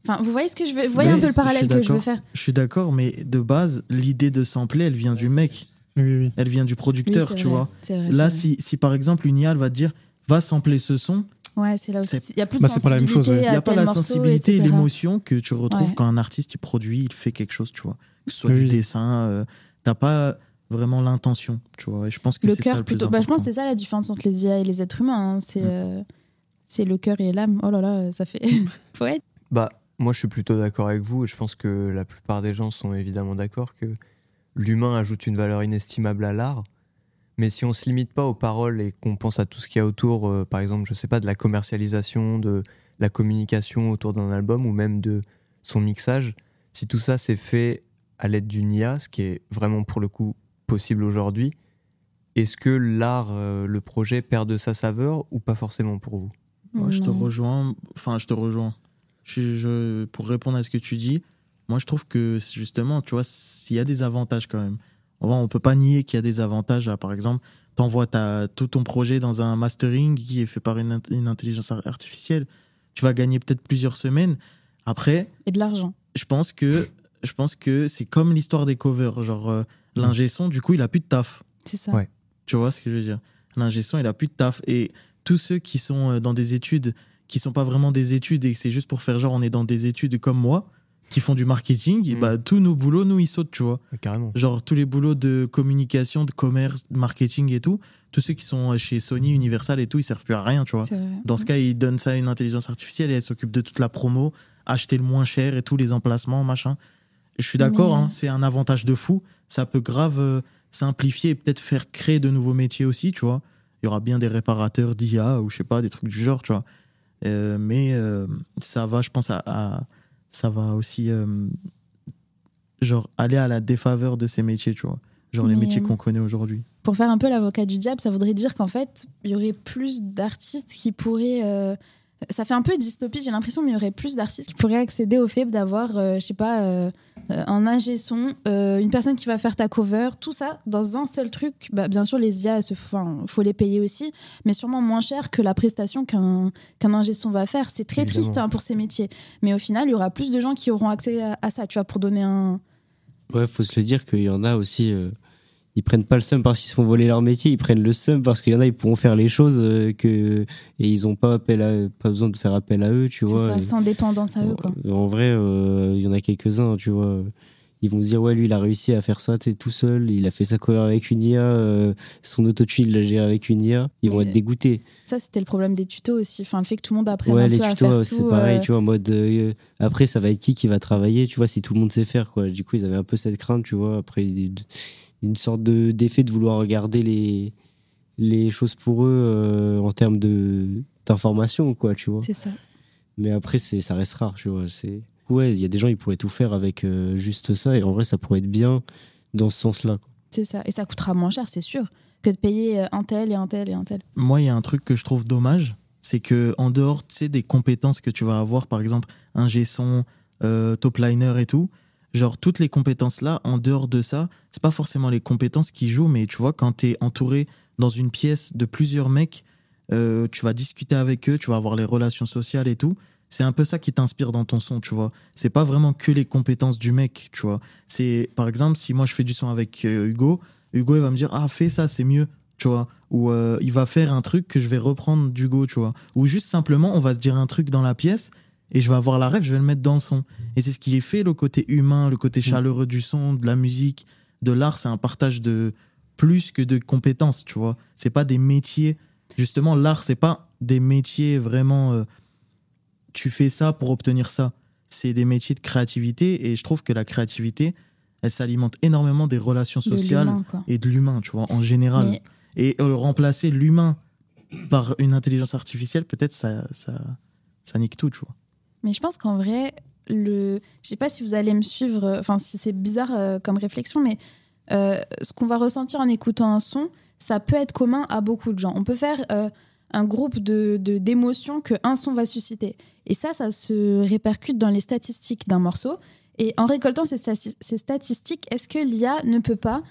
Enfin, vous voyez ce que je veux Vous voyez un peu le parallèle que je veux faire? Je suis d'accord, mais de base, l'idée de sampler, elle vient du mec. Oui, oui, oui. Elle vient du producteur, Oui, tu vrai, vois. vrai, Là, si, si par exemple une IA elle va te dire va sampler ce son, Ouais, c'est là aussi. C'est- Il y a plus de Bah, c'est pas la même chose, sensibilité ouais. il n'y a pas la morceau, sensibilité et l'émotion que tu retrouves Ouais. quand un artiste il produit, il fait quelque chose, tu vois. Que ce soit Oui, du dessin, euh, t'as pas vraiment l'intention, tu vois. Et je pense que Le c'est ça cœur le plus plutôt. Bah, je pense c'est ça la différence entre les IA et les êtres humains. hein. C'est euh, c'est le cœur et l'âme. Oh là là, ça fait poète. Bah, moi, je suis plutôt d'accord avec vous. et Je pense que la plupart des gens sont évidemment d'accord que l'humain ajoute une valeur inestimable à l'art. Mais si on se limite pas aux paroles et qu'on pense à tout ce qu'il y a autour, euh, par exemple, je sais pas, de la commercialisation, de la communication autour d'un album ou même de son mixage, si tout ça c'est fait à l'aide d'une IA, ce qui est vraiment pour le coup possible aujourd'hui, est-ce que l'art, euh, le projet perd de sa saveur ou pas forcément pour vous? Moi, je te rejoins. Enfin, je te rejoins. Je, je- pour répondre à ce que tu dis, moi, je trouve que justement, tu vois, s'il y a des avantages quand même. On va- on peut pas nier qu'il y a des avantages. à, par exemple, tu envoies tout ton projet dans un mastering qui est fait par une, une intelligence ar- artificielle. Tu vas gagner peut-être plusieurs semaines. Après, Et de l'argent. je pense que je pense que c'est comme l'histoire des covers. Genre, euh, l'ingé son, du coup, il a plus de taf. C'est ça. Ouais. Tu vois ce que je veux dire? L'ingé son, il a plus de taf. Et tous ceux qui sont euh, dans des études qui sont pas vraiment des études et que c'est juste pour faire genre on est dans des études comme moi, qui font du marketing, et Mm. bah tous nos boulots, nous, ils sautent, tu vois. Carrément. Genre tous les boulots de communication, de commerce, de marketing et tout, tous ceux qui sont euh, chez Sony, Universal et tout, ils servent plus à rien, tu vois. Dans ce cas, ils donnent ça à une intelligence artificielle et elle s'occupe de toute la promo, acheter le moins cher et tous les emplacements, machin. Je suis d'accord, Mais- hein, c'est un avantage de fou. Ça peut grave euh, simplifier et peut-être faire créer de nouveaux métiers aussi, tu vois. Il y aura bien des réparateurs d'IA ou je sais pas, des trucs du genre, tu vois. Euh, mais euh, ça va, je pense, à, à- ça va aussi euh, genre aller à la défaveur de ces métiers, tu vois. Genre les métiers euh, qu'on connaît aujourd'hui. Pour faire un peu l'avocat du diable, ça voudrait dire qu'en fait, il y aurait plus d'artistes qui pourraient. Ça fait un peu dystopie, j'ai l'impression, mais il y aurait plus d'artistes qui pourraient accéder au fait d'avoir, euh, je sais pas, euh, euh, un ingé son, euh, une personne qui va faire ta cover, tout ça dans un seul truc. Bah, bien sûr, les IA, il faut les payer aussi, mais sûrement moins cher que la prestation qu'un qu'un ingé son va faire. C'est très Évidemment. triste hein, pour ces métiers. Mais au final, il y aura plus de gens qui auront accès à, à ça, tu vois, pour donner un. Ouais, faut se le dire qu'il y en a aussi. Euh, ils prennent pas le seum parce qu'ils se font voler leur métier, ils prennent le seum parce qu'il y en a, ils pourront faire les choses euh, que et ils ont pas appel à, pas besoin de faire appel à eux, tu C'est vois. ça, Et- sans dépendance à eux, quoi. En vrai, euh, il y en a quelques-uns, tu vois. Ils vont se dire, ouais, lui, il a réussi à faire ça, t'es tout seul. Il a fait sa cover avec une IA. euh, son autotune, il l'a géré avec une IA. Ils vont être dégoûtés. Ça, c'était le problème des tutos aussi. Enfin, le fait que tout le monde apprenne Ouais, un les peu à tutos, faire c'est pareil, euh, tu vois, en mode. euh, après, ça va être qui qui va travailler, tu vois, si tout le monde sait faire, quoi. Du coup, ils avaient un peu cette crainte, tu vois. Après, une- une sorte de- d'effet de vouloir regarder les, les choses pour eux euh, en termes de d'information, quoi, tu vois. C'est ça. Mais après, c'est, ça reste rare, tu vois. C'est... Ouais, il y a des gens, ils pourraient tout faire avec euh, juste ça. Et en vrai, ça pourrait être bien dans ce sens-là. C'est ça. Et ça coûtera moins cher, c'est sûr, que de payer euh, un tel et un tel et un tel. Moi, il y a un truc que je trouve dommage, c'est que en dehors, tu sais, des compétences que tu vas avoir, par exemple, un son, euh, top liner et tout, genre toutes les compétences là, en dehors de ça, c'est pas forcément les compétences qui jouent, mais tu vois, quand tu es entouré dans une pièce de plusieurs mecs, euh, tu vas discuter avec eux, tu vas avoir les relations sociales et tout. C'est un peu ça qui t'inspire dans ton son, tu vois. C'est pas vraiment que les compétences du mec, tu vois. C'est, par exemple, si moi je fais du son avec euh, Hugo, Hugo il va me dire ah fais ça, c'est mieux, tu vois. Ou euh, il va faire un truc que je vais reprendre d'Hugo, tu vois. Ou juste simplement on va se dire un truc dans la pièce et je vais avoir la rêve, je vais le mettre dans le son. Et c'est ce qui est fait le côté humain, le côté chaleureux du son, de la musique, de l'art, c'est un partage de plus que de compétences, tu vois. C'est pas des métiers. Justement, l'art, c'est pas des métiers vraiment. euh, tu fais ça pour obtenir ça. C'est des métiers de créativité et je trouve que la créativité, elle s'alimente énormément des relations sociales et de l'humain, tu vois, en général. Mais- Et euh, remplacer l'humain par une intelligence artificielle, peut-être ça, ça, ça nique tout, tu vois. Mais je pense qu'en vrai, le... je sais pas si vous allez me suivre, euh, enfin si c'est bizarre euh, comme réflexion, mais euh, ce qu'on va ressentir en écoutant un son, ça peut être commun à beaucoup de gens. On peut faire un groupe de de- d'émotions que un son va susciter. Et ça, ça se répercute dans les statistiques d'un morceau. Et en récoltant ces statistiques, est-ce que l'IA ne peut pas,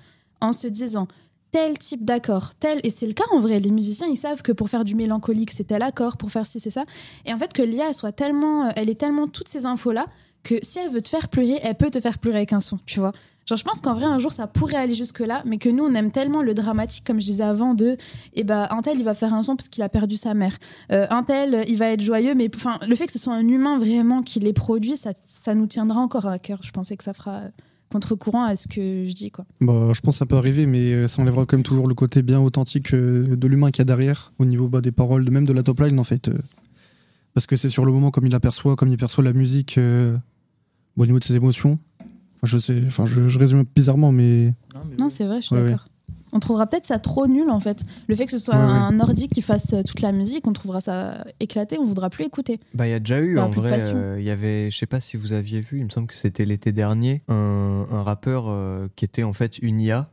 en se disant tel type d'accord, tel, et c'est le cas en vrai, les musiciens, ils savent que pour faire du mélancolique, c'est tel accord, pour faire ci, c'est ça. Et en fait, que l'IA elle soit tellement, euh, elle est tellement toutes ces infos-là que si elle veut te faire pleurer, elle peut te faire pleurer avec un son, tu vois. Genre, je pense qu'en vrai, un jour, ça pourrait aller jusque-là, mais que nous, on aime tellement le dramatique, comme je disais avant, de, eh ben, un tel, il va faire un son parce qu'il a perdu sa mère. Euh, un tel, il va être joyeux, mais enfin, le fait que ce soit un humain vraiment qui les produit, ça, ça nous tiendra encore à cœur. Je pensais que ça fera euh, contre-courant à ce que je dis, quoi. Bah, je pense que ça peut arriver, mais euh, ça enlèvera quand même toujours le côté bien authentique euh, de l'humain qu'il y a derrière, au niveau bah, des paroles, de même de la top line en fait. euh. parce que c'est sur le moment comme il aperçoit, comme il perçoit la musique, euh, bon, au niveau de ses émotions. Je sais, enfin, je, je résume bizarrement, mais. Non, c'est vrai, je suis Ouais, ouais. On trouvera peut-être ça trop nul en fait. Le fait que ce soit Ouais, ouais. un nordique qui fasse euh, toute la musique, on trouvera ça éclaté, on voudra plus écouter. Bah, il y a déjà eu, en vrai, euh, il y avait, je sais pas si vous aviez vu, il me semble que c'était l'été dernier, un, un rappeur euh, qui était en fait une IA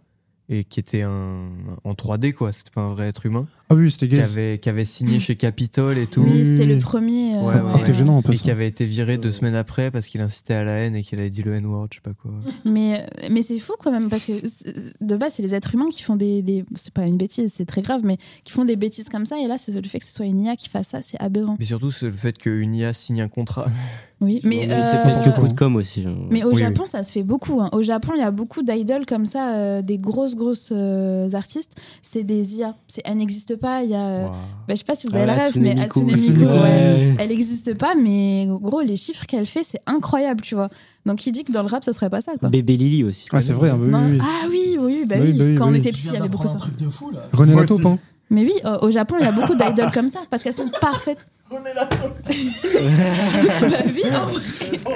et qui était un, en 3D, quoi. C'était pas un vrai être humain. Ah oui, c'était Qui avait, qui avait signé chez Capitol et tout. Oui, c'était le premier. euh, Ouais, ouais, Ah, c'était ouais. gênant un peu. Et ça. qui avait été viré deux semaines après parce qu'il incitait à la haine et qu'il avait dit le N-word, je sais pas quoi. Mais, mais c'est fou quand même, parce que c'est- de base, c'est les êtres humains qui font des. des- c'est pas une bêtise, c'est très grave, mais qui font des bêtises comme ça. Et là, le fait que ce soit une IA qui fasse ça, c'est aberrant. Mais surtout, c'est le fait qu'une IA signe un contrat. Oui, mais. Euh, c'est peut-être que coup de com aussi. hein. Mais au Oui, Japon, ça se fait beaucoup. hein. Au Japon, il y a beaucoup d'idoles comme ça, euh, des grosses, grosses euh, artistes. C'est des IA. C'est- Elle n'existe pas. Il y a. euh, bah, je sais pas si vous Ah, avez la la rêve, mais Miku. Hatsune Hatsune Miku, Miku, ouais. Ouais. Elle n'existe pas, mais gros, les chiffres qu'elle fait, c'est incroyable, tu vois. Donc, qui dit que dans le rap, ça serait pas ça, quoi. Bébé Lily aussi. Ah, c'est vrai, ah, bah oui. Ah oui, oui, bah Bah oui. oui, bah oui, Quand bah on était viens il y avait beaucoup ça. un truc de fou là. René Lataupe, hein. Mais oui, euh, au Japon, il y a beaucoup d'idoles comme ça, parce qu'elles sont parfaites. René Lataupe. bah oui, en vrai.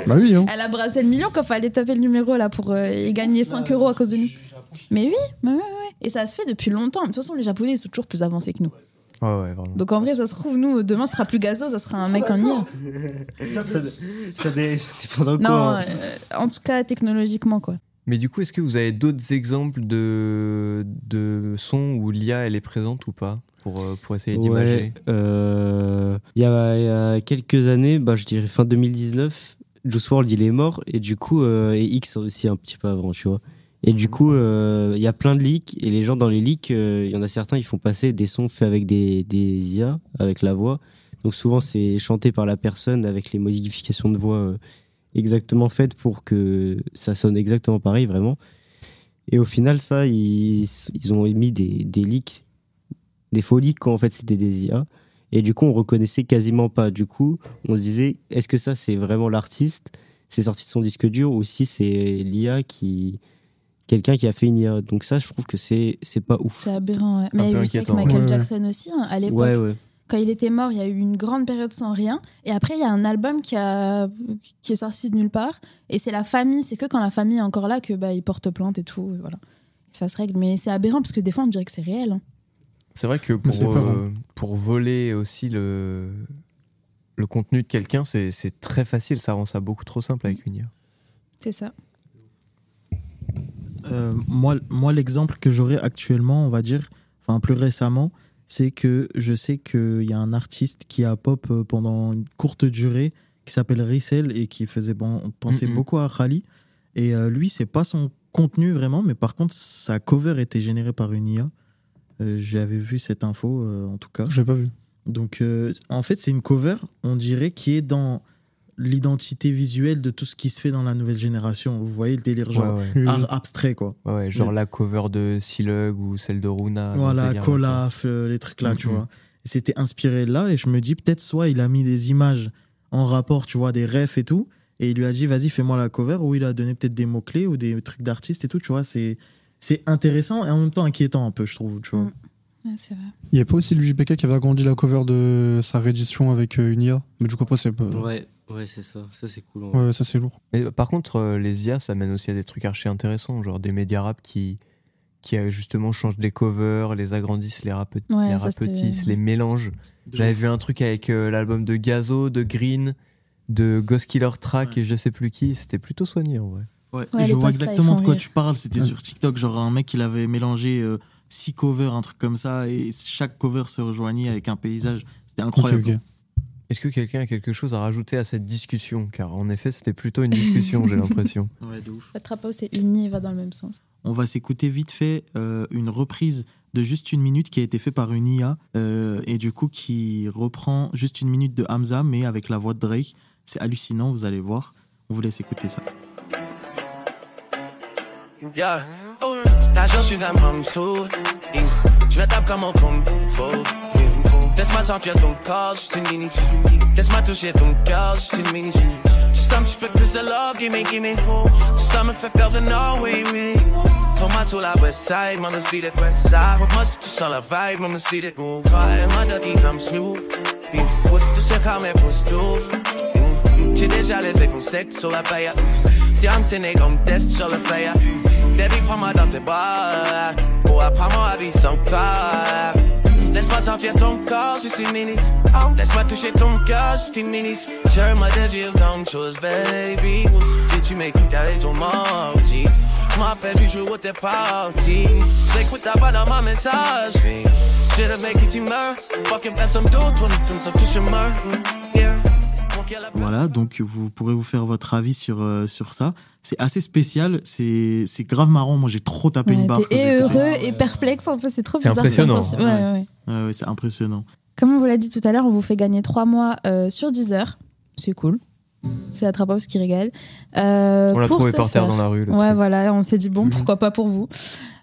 Bah oui, hein. Elle a brassé le million quand fallait taper le numéro là pour euh, y gagner 5 euros à cause de nous. Mais oui, ouais, ouais, ouais. Et ça se fait depuis longtemps. De toute façon, les Japonais ils sont toujours plus avancés que nous. Ouais, ouais, vraiment. Donc en vrai, ça se trouve, nous, demain, ce sera plus gazo, ça sera un mec en IA. ça, ça, dé- ça dépend Non, quoi. hein. euh, en tout cas, technologiquement, quoi. Mais du coup, est-ce que vous avez d'autres exemples de, de sons où l'IA elle est présente ou pas pour, euh, pour essayer d'imager? Ouais, euh, il y, a, il y a quelques années, bah, je dirais fin 2019, Juice WRLD il est mort et du coup euh, et X aussi un petit peu avant, tu vois. Et du coup, euh, il y a plein de leaks et les gens dans les leaks, euh, il y en a certains, ils font passer des sons faits avec des, des IA, avec la voix. Donc souvent c'est chanté par la personne avec les modifications de voix euh, exactement faites pour que ça sonne exactement pareil vraiment. Et au final, ça, ils, ils ont mis des, des leaks, des faux leaks quand en fait c'était des IA. Et du coup, on reconnaissait quasiment pas. Du coup, on se disait, est-ce que ça, c'est vraiment l'artiste? C'est sorti de son disque dur ou si c'est l'IA qui. Quelqu'un qui a fait une IA. Donc, ça, je trouve que c'est c'est pas ouf. C'est aberrant, ouais. Mais il y a eu ça avec inquiétant, Michael ouais. Jackson aussi, hein, à l'époque. Ouais, ouais. Quand il était mort, il y a eu une grande période sans rien. Et après, il y a un album qui, a... qui est sorti de nulle part. Et c'est la famille, c'est que quand la famille est encore là que bah, il porte plainte et tout. et voilà. Et ça se règle. Mais c'est aberrant parce que des fois, on dirait que c'est réel. hein. C'est vrai que pour, euh, pour voler aussi le, le contenu de quelqu'un, c'est c'est très facile. Ça rend ça beaucoup trop simple avec une IA. C'est ça. Euh, moi, moi l'exemple que j'aurais actuellement, on va dire, enfin plus récemment, c'est que je sais qu'il y a un artiste qui a pop euh, pendant une courte durée qui s'appelle Rissel et qui faisait bon, penser beaucoup à Rally. Et euh, lui, c'est pas son contenu vraiment, mais par contre, sa cover était générée par une IA. Euh, J'avais vu cette info euh, en tout cas. J'ai pas vu. Donc, en fait, c'est une cover, on dirait, qui est dans l'identité visuelle de tout ce qui se fait dans la nouvelle génération. Vous voyez le délire, genre ouais, ouais. Art abstrait, quoi. Ouais, ouais, genre la cover de Silug ou celle de Runa. voilà, Colaf, euh, les trucs là, tu Mhm. vois. Et C'était inspiré de là, et je me dis, peut-être soit il a mis des images en rapport, tu vois, des refs et tout, et il lui a dit, vas-y, fais-moi la cover, ou il a donné peut-être des mots-clés ou des trucs d'artistes et tout, tu vois. C'est c'est intéressant et en même temps inquiétant un peu, je trouve, tu vois. Mm. Ouais, c'est vrai. Il y a pas aussi le JPK qui avait agrandi la cover de sa réédition avec euh, une IA? Mais du coup, après, c'est pas. Ouais, ouais, c'est ça. Ça, c'est cool. Ouais, ça c'est lourd. Mais euh, par contre, euh, les IA, ça mène aussi à des trucs archi intéressants, genre des médias rap qui, qui euh, justement changent des covers, les agrandissent, les, rape- Ouais, les rapetissent, les mélangent. J'avais vu un truc avec euh, l'album de Gazo, de Green, de Ghost Killer Track Ouais. et je sais plus qui. C'était plutôt soigné en vrai. Ouais, Ouais, je vois exactement de quoi rire. tu parles. C'était Ouais. sur TikTok, genre un mec il avait mélangé euh, six covers, un truc comme ça, et chaque cover se rejoignait avec un paysage. C'était incroyable. Est-ce que quelqu'un a quelque chose à rajouter à cette discussion? Car en effet, c'était plutôt une discussion, j'ai l'impression. Ouais, de ouf. La trapo, c'est uni et va dans le même sens. On va s'écouter vite fait euh, une reprise de juste une minute qui a été fait par une IA euh, et du coup qui reprend juste une minute de Hamza mais avec la voix de Drake. C'est hallucinant, vous allez voir. On vous laisse écouter ça. Yeah. Oh, la chance, tu vas me sous. Je vais taper comme un kung fu. Laisse-moi sentir ton corps, juste une minute. Laisse-moi toucher ton cœur, juste une minute. Juste un petit peu plus de love, gimme, gimme. Ça me fait perdre, no, oui, oui. Prends-moi sur la west side, man, let's west side. Moi, si tu sens la vibe, beat it go vibe. Moi, dirty comme Snoop. Puis, faut tout ce qu'on met pour. J'ai déjà les faits pour sex sur la paille. Si I'm cynique, on me teste sur le feuille. Baby, prends-moi dans tes bras. Ou apprends-moi à vivre sans peur. Laisse-moi sentir ton corps juste une minute. Laisse-moi toucher ton cœur juste une minute. Sur moi désir tant de choses, baby. Et tu m'écoutes avec ton mardi. Je m'appelle du jour où t'es parti. J'écoute ta voix dans ma messagerie. J'ai le mec qui tu meurs. Fucking personne d'autre, on est tous sur tout chemin. Yeah. Voilà, donc vous pourrez vous faire votre avis sur, euh, sur ça. C'est assez spécial, c'est c'est grave marrant. Moi, j'ai trop tapé une barre. et écouté. heureux et perplexe un peu, c'est trop C'est impressionnant. Ouais, ouais, ouais. Ouais, ouais, c'est impressionnant. Comme on vous l'a dit tout à l'heure, on vous fait gagner trois mois euh, sur 10 heures. C'est cool. C'est la Traphouse qui régale. Euh, On l'a pour trouvé par terre faire- dans la rue. Ouais, truc. voilà, on s'est dit bon, pourquoi pas pour vous.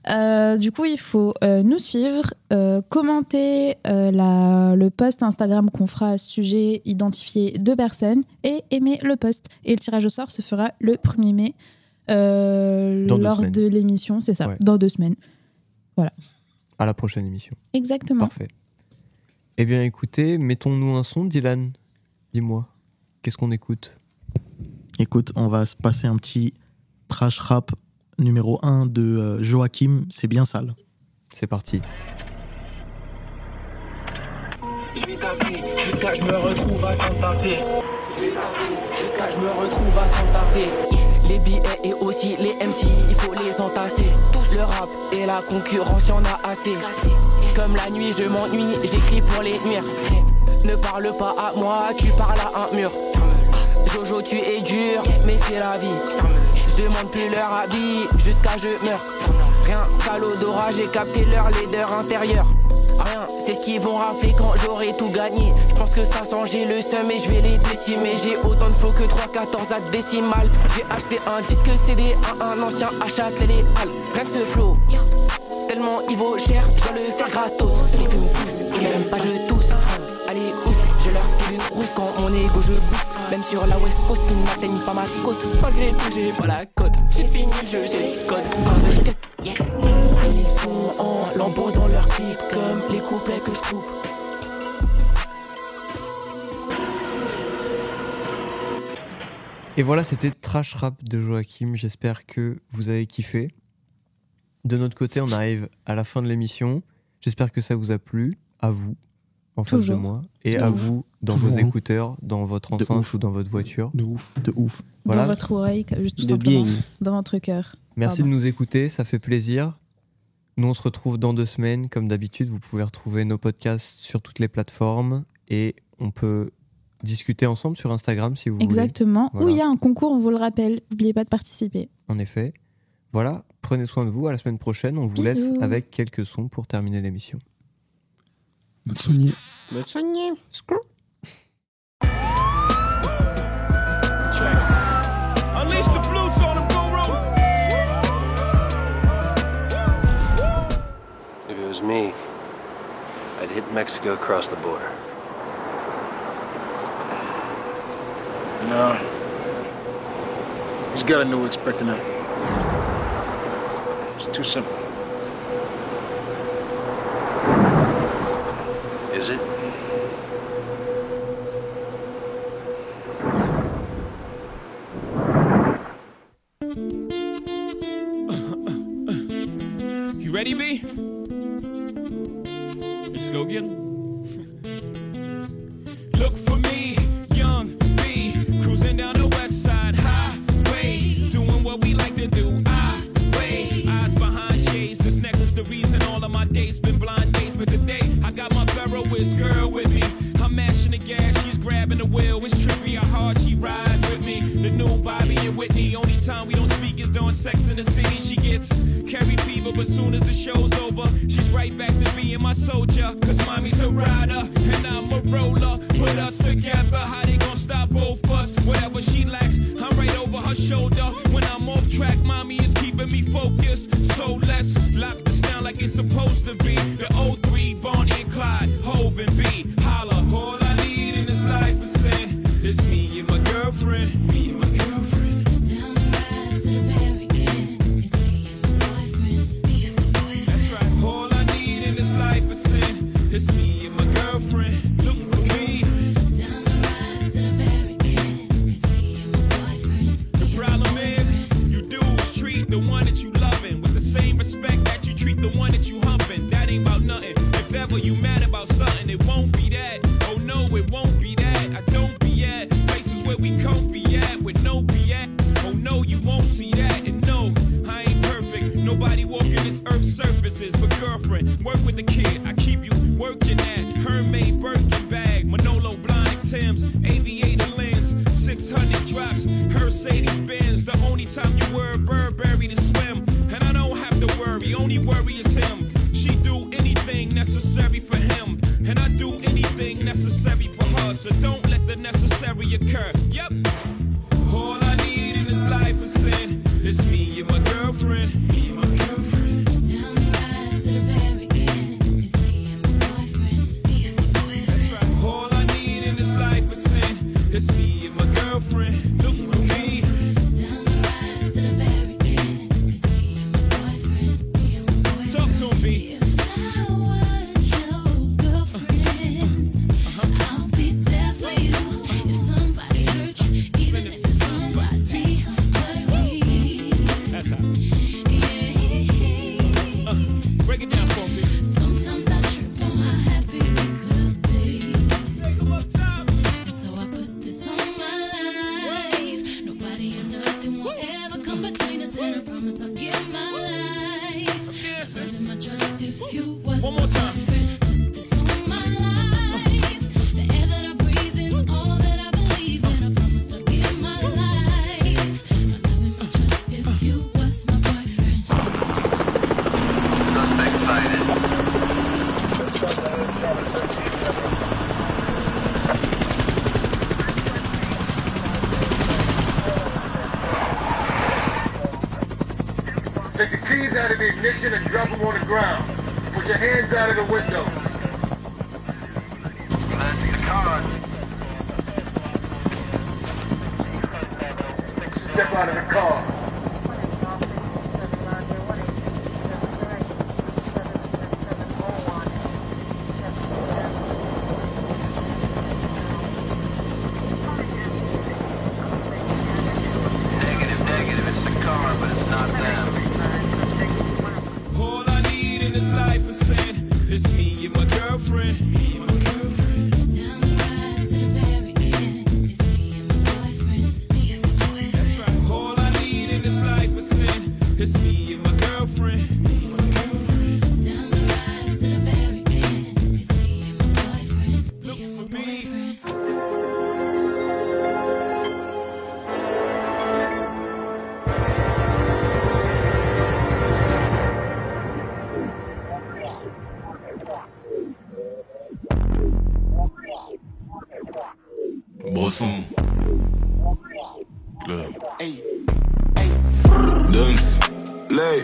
Euh, du coup, il faut euh, nous suivre, euh, commenter euh, la- le post Instagram qu'on fera à ce sujet, identifier deux personnes et aimer le post. Et le tirage au sort se fera le 1er mai euh, lors de l'émission, c'est ça, Ouais. dans deux semaines. À la prochaine émission. Exactement. Parfait. Eh bien, écoutez, mettons-nous un son, Dylan. Dis-moi, qu'est-ce qu'on écoute? Écoute, on va se passer un petit trash rap numéro 1 de euh, Joachim, c'est bien sale. C'est parti. Je jusqu'à je me retrouve à Santa Fe. Je vis ta vie jusqu'à je me retrouve à Santa Fe. Les billets et aussi les MC, il faut les entasser. Tous le rap et la concurrence, y'en a assez. Comme la nuit, je m'ennuie, j'écris pour les nuire. Ne parle pas à moi, tu parles à un mur. Jojo, tu es dur, mais c'est la vie. Je demande plus leur avis jusqu'à je meurs. Rien qu'à l'odorat, j'ai capté leur laideur intérieure. Rien, c'est ce qu'ils vont rafler quand j'aurai tout gagné. Je pense que ça sent, j'ai le seum et je vais les décimer. J'ai autant de faux que 3, 14 à décimales. J'ai acheté un disque CD à un ancien achat les halles. Rien que ce flow, tellement il vaut cher, je dois le faire gratos. Ils m'aiment pas, je tousse. Quand mon ego je booste. Même sur la West Coast, ils n'atteignent pas ma côte. Malgré tout, j'ai pas la cote. J'ai fini le jeu, j'ai les codes. Ils sont en lambeaux dans leur clip, comme les couplets que je coupe. Et voilà, c'était Trash Rap de Joachim. J'espère que vous avez kiffé. De notre côté, on arrive à la fin de l'émission. J'espère que ça vous a plu, à vous, en face de moi, et à vous, dans Toujours, vos écouteurs, dans votre enceinte ou dans votre voiture. De ouf. De ouf. Voilà. Dans votre oreille, juste tout De simplement. bien. Dans votre cœur. Merci Pardon. de nous écouter, ça fait plaisir. Nous, on se retrouve dans deux semaines. Comme d'habitude, vous pouvez retrouver nos podcasts sur toutes les plateformes et on peut discuter ensemble sur Instagram si vous Exactement. Voilà. Où il y a un concours, on vous le rappelle. N'oubliez pas de participer. voulez. En effet. Voilà, prenez soin de vous. À la semaine prochaine. On vous Bisous. laisse avec quelques sons pour terminer l'émission. Bonne soignée. Unleash the flutes on them, guru. If it was me, I'd hit Mexico across the border. No. He's got a new expecting that. It's too simple. Is it? You ready, B? Let's go get 'em. Grabbing the wheel. It's trippy how hard she rides with me. The new Bobby and Whitney. Only time we don't speak is during sex in the city. She gets carry fever, but soon as the show's over, she's right back to being my soldier. Cause mommy's a rider and I'm a roller. Put us together, how they gonna Bresson. Club. Dance. Lay,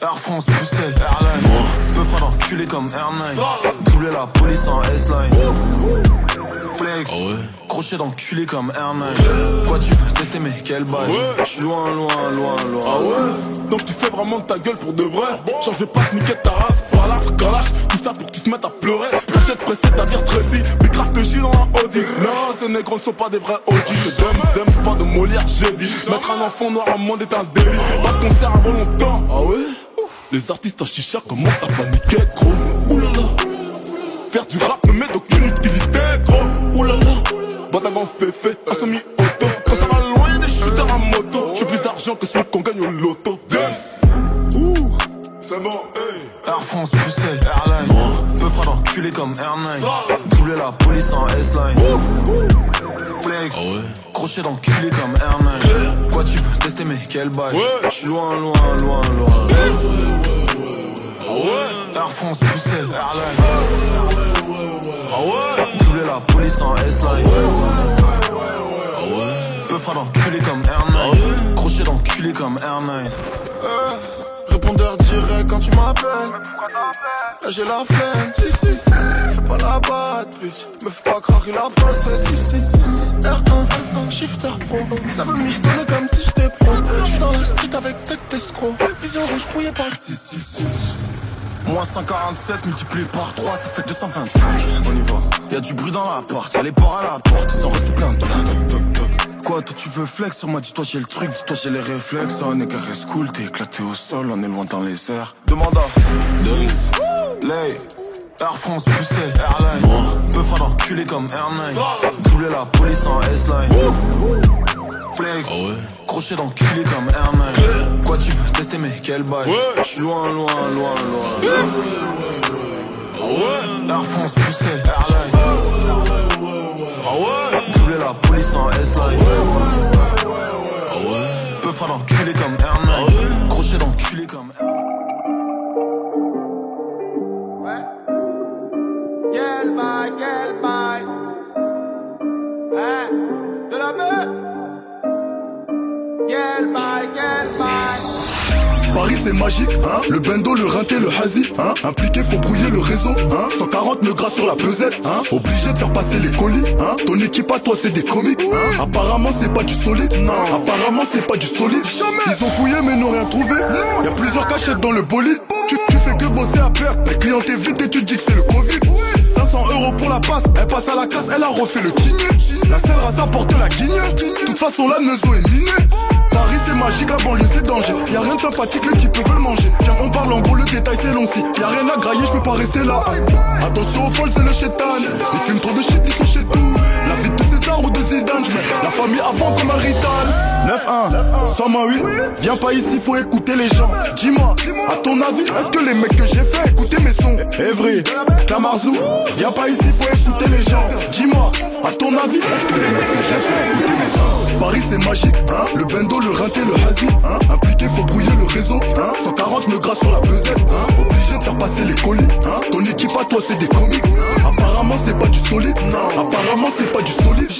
Air France, Bruxelles, Airline. Peu fera d'enculé comme Air9. Doubler la police en S-Line. Flex, crochet d'enculé comme Air9. Quoi tu veux tester, mais quel bail J'suis loin, loin, loin, loin. Ah ouais? Donc tu fais vraiment de ta gueule pour de vrai Genre je vais pas te niquer ta race par la lâche ça pour que tu te mettes à pleurer. Cachette pressée, ta Tracy Big craft de Gilles dans un Audi. Non, ces négros ne sont pas des vrais OG C'est Dems, Dems, pas de Molière, j'ai dit. Mettre un enfant noir à monde est un délit. Pas de concert avant longtemps. Ah ouais? Les artistes en chicha commencent à paniquer gros. Oulala. Faire du rap ne met d'aucune utilité gros. Oulala. À fait fait, un semi-auto Quand ça va loin des shooters à moto J'ai plus d'argent que celui qu'on gagne au loto. Dems. Ouh. C'est bon, hey. Air France, Bruxelles, Airline. D'enculé comme Air9. Doubler la police en S-Line. Flex, crochet d'enculé comme Air9. Quoi tu veux tester, mais quel bail J'suis loin, loin, loin, loin. Air France, Bruxelles, Airline. Doubler la police en S-Line. Peu fera d'enculé comme Air9. Crochet d'enculé comme Air9. Répondeur direct quand tu m'appelles. Là j'ai la flemme, si si. Fais pas la batte. Me fais pas croire il a pensé, si si. R1, shifter pro. Ça veut m'y retourner comme si j'étais pro. J'suis dans la street avec tête d'escroc. Vision rouge brouillée par le 666. Moins 147 multiplié par 3, ça fait 225. On y va. Y'a du bruit dans l'appart, y'a les porcs à la porte, ils ont reçu plein de. Quoi, toi tu veux flex sur moi, dis-toi j'ai le truc, dis-toi j'ai les réflexes. Oh, nigga reste cool, t'es éclaté au sol, on est loin dans les airs. Demande à Dings, Lay, Air France, Bruxelles, Airline. Peu fera d'enculé comme Airline. Doubler la police en S-Line. Flex, crochet d'enculé comme Airline. Quoi tu veux tester, mais quel bail? J'suis loin, loin, loin, loin. Air France, Bruxelles, Airline. Doubler en S-Line. Peu fera d'enculé comme Airline. Crochet d'enculé comme Quel. Hein, de la meuf. Paris c'est magique, hein. Le bendo, le rinté, le hazy, hein. Impliqué, faut brouiller le réseau, hein. 140 nœuds gras sur la pesette, hein. Obligé de faire passer les colis, hein. Ton équipe à toi c'est des comiques, hein. Apparemment c'est pas du solide, non. Apparemment c'est pas du solide, jamais. Ils ont fouillé mais n'ont rien trouvé, y a plusieurs cachettes dans le bolide. Tu, tu fais que bosser à perte, les clients t'évitent et tu dis que c'est le Covid. 500 euros pour la passe, elle passe à la casse, elle a refait le tigné La selle rase apporte la guigne, de toute façon la neuzo est minée Paris c'est magique, la banlieue c'est danger. Y'a rien de sympathique, les types veulent manger. Viens, on parle en gros, le détail c'est long si. Y'a rien à grailler, je peux pas rester là. Attention aux folles, c'est le chétan. Ils fument trop de shit, ils sont chez tout. La vie de César ou de Zidane, j'mets la famille avant comme un rital. 9-1, 108, viens pas ici, faut écouter les gens. Dis-moi, à ton avis, est-ce que les mecs que j'ai fait écouter mes sons Evry, Clamarzou, viens pas ici, faut écouter les gens. Dis-moi, à ton avis, est-ce que les mecs que j'ai fait écouter mes sons Paris c'est magique, hein. Le bendo, le rinté, le hazy, hein. Impliqué, faut brouiller le réseau, hein. 140 nœuds gras sur la pesette, hein. Obligé de faire passer les colis, hein. Ton équipe à toi c'est des comiques, Apparemment c'est pas du solide, non. Apparemment c'est pas du solide,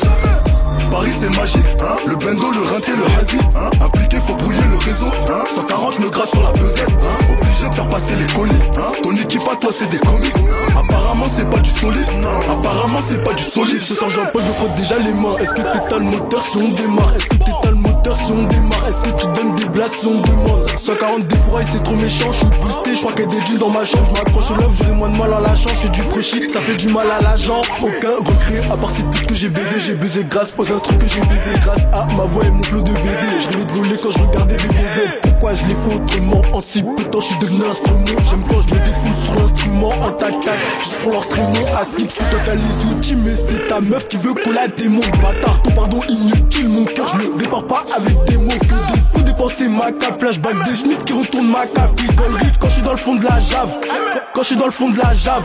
Paris c'est magique, hein. Le bendo, le rinté, le hazy, hein. Impliqué, faut brouiller le réseau, hein. 140 nœuds gras sur la pesette, hein. Obligé de faire passer les colis, hein. Ton équipe à toi c'est des comiques, Apparemment c'est pas du solide, non Apparemment c'est pas du solide. Je sens Jean-Paul, je frotte déjà les mains. Est-ce que t'es le moteur si on démarre? Est-ce que t'es le moteur si on démarre? Est-ce que tu donnes des blagues si on demande? 140 des fourrailles c'est trop méchant. Je suis boosté, je crois qu'il y a des jeans dans ma chambre. Je m'accroche au love, j'aurai moins de mal à la chance. Je fais du fraîchi, ça fait du mal à la jambe Aucun regret, à part ces putes que j'ai baisé J'ai baisé grâce aux instruments que j'ai baisé Grâce à ma voix et mon flot de baiser. Je de voler quand je regardais des baisers Pourquoi je l'ai fait autrement En si peu de je suis devenu instrument J'aime quand je me défoule sur l'instrument En tac tac, juste pour leur trémon À skip, toi les outils Mais c'est ta meuf qui veut qu'on la démon Bâtard, ton pardon inutile Mon cœur je le répare pas avec des mots. Que des coups dépenser ma cape Flashback des schmitts qui retournent ma cape. Quand je suis dans le fond de la jave. Quand je suis dans le fond de la jave.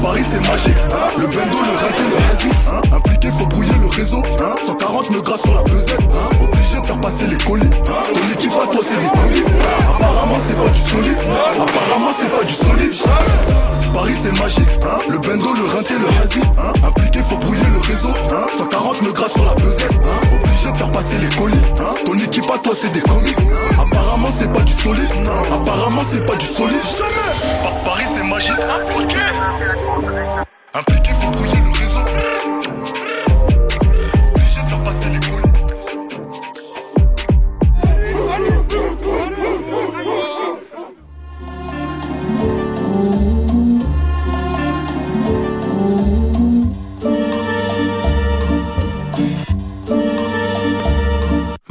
Paris c'est magique, hein. Le bendo, le rinté, le hazy, hein. Impliqué, faut brouiller le réseau, hein. 140 nœuds gras sur la pesette, hein. Obligé de faire passer les colis, hein. Ton équipe à toi c'est des colis, Apparemment c'est pas du solide, apparemment c'est pas du solide. Paris c'est magique, hein. Le bendo, le rinté, le hazy, hein. Impliqué, faut brouiller le réseau, hein. 140 nœuds gras sur la pesette, hein. Obligé de faire passer les colis, hein. Ton équipe à toi c'est des comiques, Apparemment c'est pas du solide, apparemment c'est pas du solide. Jamais. Paris c'est magique, impliqué Impliqué, faut brouiller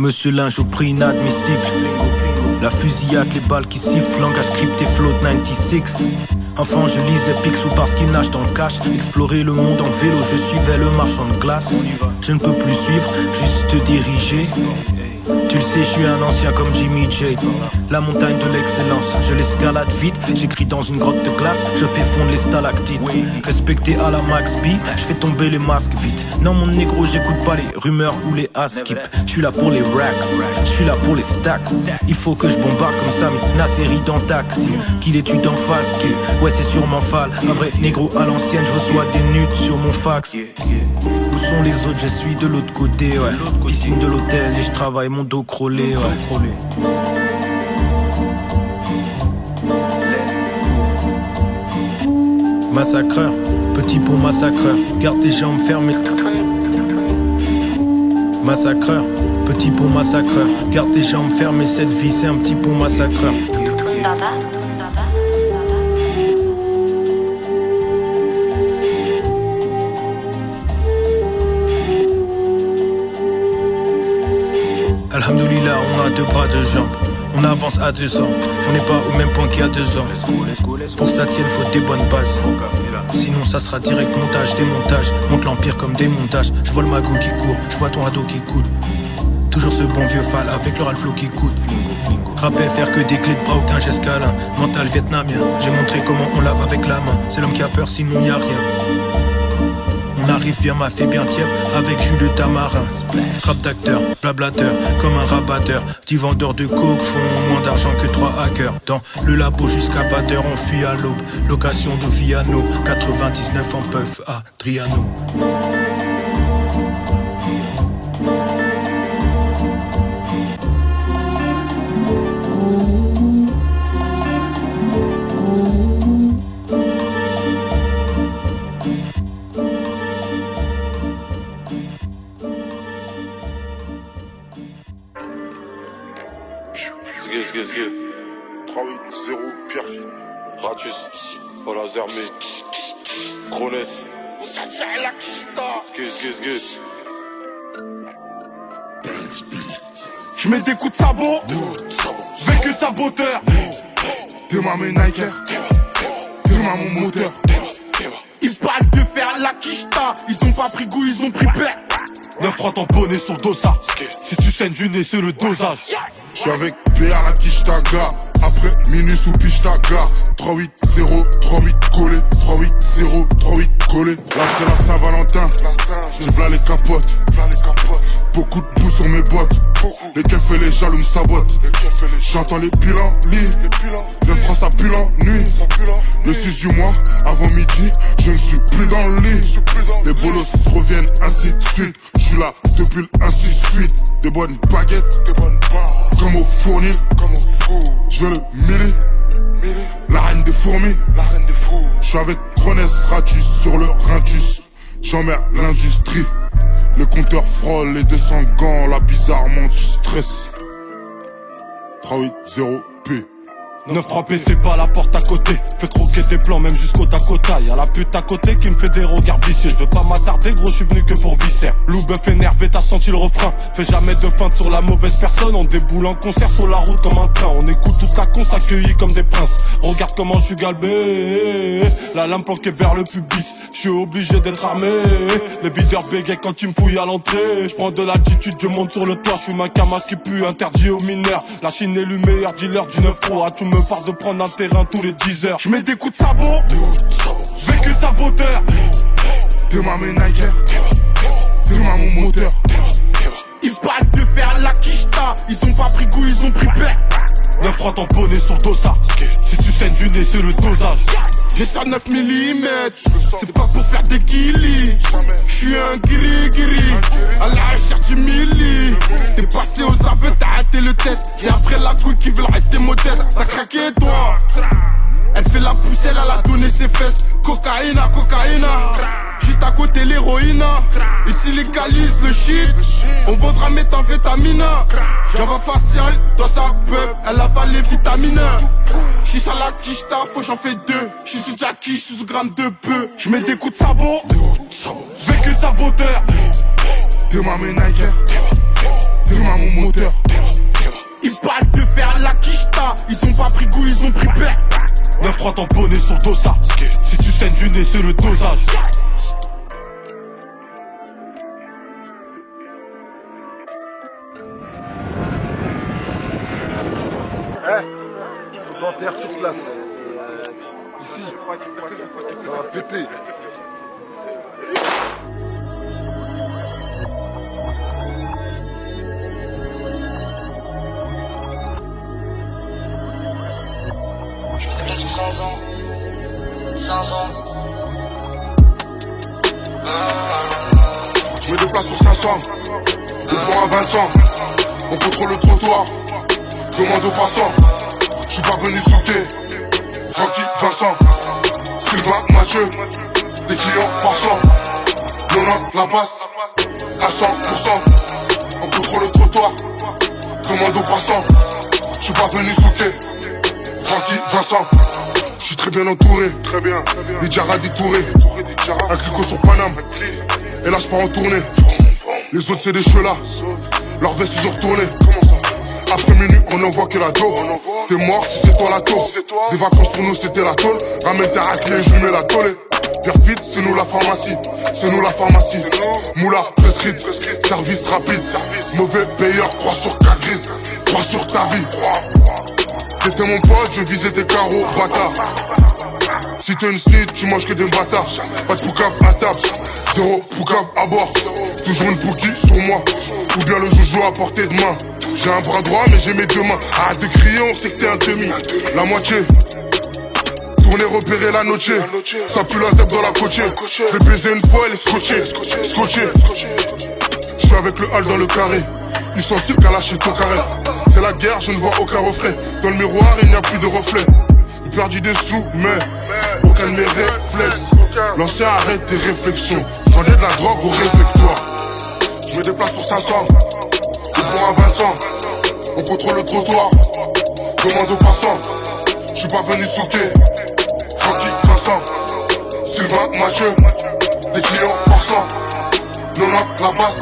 Monsieur Linge au prix inadmissible. La fusillade, les balles qui sifflent, langage crypté, float 96. Enfant, je lisais Picsou parce qu'il nage dans le cash. Explorer le monde en vélo, je suivais le marchand de glace. Je ne peux plus suivre, juste diriger. Tu le sais, je suis un ancien comme Jimmy J. La montagne de l'excellence, je l'escalade vite. J'écris dans une grotte de glace, je fais fondre les stalactites. Respecté à la Max B, je fais tomber les masques vite. Non, mon négro, j'écoute pas les rumeurs ou les askip. Je suis là pour les racks, je suis là pour les stacks. Il faut que je bombarde comme Sami, Nasseri dans taxi. Qu'il étude en face, ouais, c'est sûrement fall. Un vrai négro à l'ancienne, je reçois des nudes sur mon fax. Où sont les autres? Je suis de l'autre côté, ouais. Piscine de l'hôtel et je travaille mon dos. Massacreur, petit pot massacreur, garde tes jambes fermées. Massacreur, petit pot massacreur, garde tes jambes fermées. Cette vie, c'est un petit pot massacreur.「A deux bras, deux jambes. On avance à deux ans, on n'est pas au même point qu'il y a deux ans. Pour que ça tienne, faut des bonnes bases. Sinon, ça sera direct montage, démontage. Monte l'empire comme démontage. Je vois le magot qui court, je vois ton ado qui coule. Toujours ce bon vieux fal avec le ralflo qui coûte. Rap faire que des clés de bras, aucun geste câlin. Mental vietnamien, j'ai montré comment on lave avec la main. C'est l'homme qui a peur, sinon y a rien. On arrive bien, m'a fait bien tiep avec jus de tamarin. Rap d'acteur, blablateur, comme un rabatteur. Petit vendeur de coke font moins d'argent que trois hackers. Dans le labo jusqu'à batteur, on fuit à l'aube. Location de Viano, 99 en puff à Triano. Mets des coups de sabot, vécu saboteur. Demain mes Nike, demain mon moteur. Ils parlent de faire la quicheta, ils ont pas pris goût, ils ont pris père. 9-3 tamponné sur dossard. Si tu saignes du nez, c'est le dosage. Je suis avec PA la Kishtaga. Après minuit sous Pichtaga. 3-8-0, 3-8 collé. 3-8-0, 3-8 collé. Là c'est la Saint-Valentin. J'ai plein les capotes. Beaucoup de boue sur mes bottes. Les keufs et les jaloux me sabotent. J'entends les pilans lits. 9-3 ça pue la nuit. Le 6 du mois, avant midi, je ne suis plus dans le lit. Les bolos reviennent ainsi de suite. Je suis là depuis le ainsi de suite. Des bonnes baguettes, comme au fournil. Je veux le milli, la reine des fourmis. Je suis avec Crones Ratus sur le Rintus. J'emmerde l'industrie. Le compteur frôle les 200 gants, là bizarrement tu stresses. 380 P. 9-3P c'est pas la porte à côté. Fais croquer tes plans même jusqu'au Dakota. Y'a la pute à côté qui me fait des regards vicieux. Je veux pas m'attarder gros je suis venu que pour visser. Lou bœuf énervé t'as senti le refrain. Fais jamais de feinte sur la mauvaise personne. On déboule en concert sur la route comme un train. On écoute tout ça con s'accueillit comme des princes. Regarde comment je suis galbé. La lame planquée vers le pubis. Je suis obligé d'être armé. Les videurs bégayent quand tu me fouillent à l'entrée. Je prends de l'altitude je monte sur le toit. Je suis ma camas qui pue interdit aux mineurs. La Chine est le meilleur dealer du 9-3 Tu me parles de prendre un terrain tous les 10 heures. Je mets des coups de sabot. Vécu saboteur Demain mes Nike, demain mon moteur. Ils parlent de faire la quicheta Ils ont pas pris goût, ils ont pris père 9-3 tamponné sur dossard Si tu saignes du nez, c'est le dosage. J'ai ça 9 mm C'est pas pour faire des killis. J'suis un gris gris À la recherche du milli. T'es passé aux aveux, t'as raté le test. C'est après la couille qui veulent rester modeste T'as craqué toi. Elle fait la pousselle, elle a donné ses fesses. Cocaïna, cocaïna Juste à côté l'héroïne. Ici légalise le shit On vendra méthamphétamine. J'envoie facial dans sa peuple Elle avale les vitamines. Chicha la quicheta, faut j'en fais deux. J'suis sous Jackie, j'suis sous gramme de peu J'mets des coups de sabot. Vécu saboteur. Demain mes Nike, demain mon moteur. Ils parlent de faire la Ils ont pas pris goût, ils ont pris père 9-3 tamponné sur dossard Si tu saignes du nez, c'est le dosage Eh, on t'enterre sur place. Ici, ça va péter. 5 ans. 5 ans. Je me déplace pour 500. On prend un Vincent. On contrôle le trottoir. Demande aux passants. Je suis pas venu souquer. Francky, Vincent. Sylvain, Mathieu. Des clients passants. Lona, la passe. À 100%. On contrôle le trottoir. Demande aux passants. Je suis pas venu souquer. Francky, Vincent. Je suis très bien entouré. Très bien. Les Jara détourés. Un clico sur Paname. Et là, je pars en tournée. Les autres, c'est des cheveux là. Leur veste ils ont retourné. Après minuit, on envoie que la dope. T'es mort si c'est toi la taupe. Des vacances pour nous, c'était la tôle. Ramène ta raclée, je lui mets la tôle. Pierre fit, c'est nous la pharmacie. C'est nous la pharmacie. Moula, prescrite. Service rapide. Mauvais payeur, 3 sur 4 grises. 3 sur ta vie. T'étais mon pote, je visais des carreaux, bâtard. Si t'es une snitch, tu manges que des bâtards. Pas de poucave à table. Zéro poucave à bord. Toujours une pouki sur moi. Ou bien le joujou à portée de main. J'ai un bras droit, mais j'ai mes deux mains. Arrête de crier, on sait que t'es un demi. La moitié. Tourner, repérer la noche. Ça pue la zèbre dans la côtière. J'ai baisé une fois, elle est scotchée. Scotchée. Je suis avec le hall dans le carré. Ils sont sûrs qu'à lâcher ton carré. C'est la guerre, je ne vois aucun reflet. Dans le miroir, il n'y a plus de reflet. J'ai perdu des sous, mais aucun de mes réflexes. L'ancien arrête tes réflexions. Vendais de la drogue au réfectoire. Je me déplace pour 500 ou pour un 25. On contrôle le trottoir. Demande aux passants. Je suis pas venu sauter. Francky, Vincent. Sylvain, Mathieu. Des clients par 100. 90 la basse.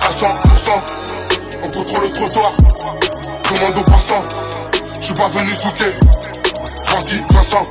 À 100%. On contrôle le trottoir. Demande aux passants. Je suis pas venu sauter. Francky, Vincent.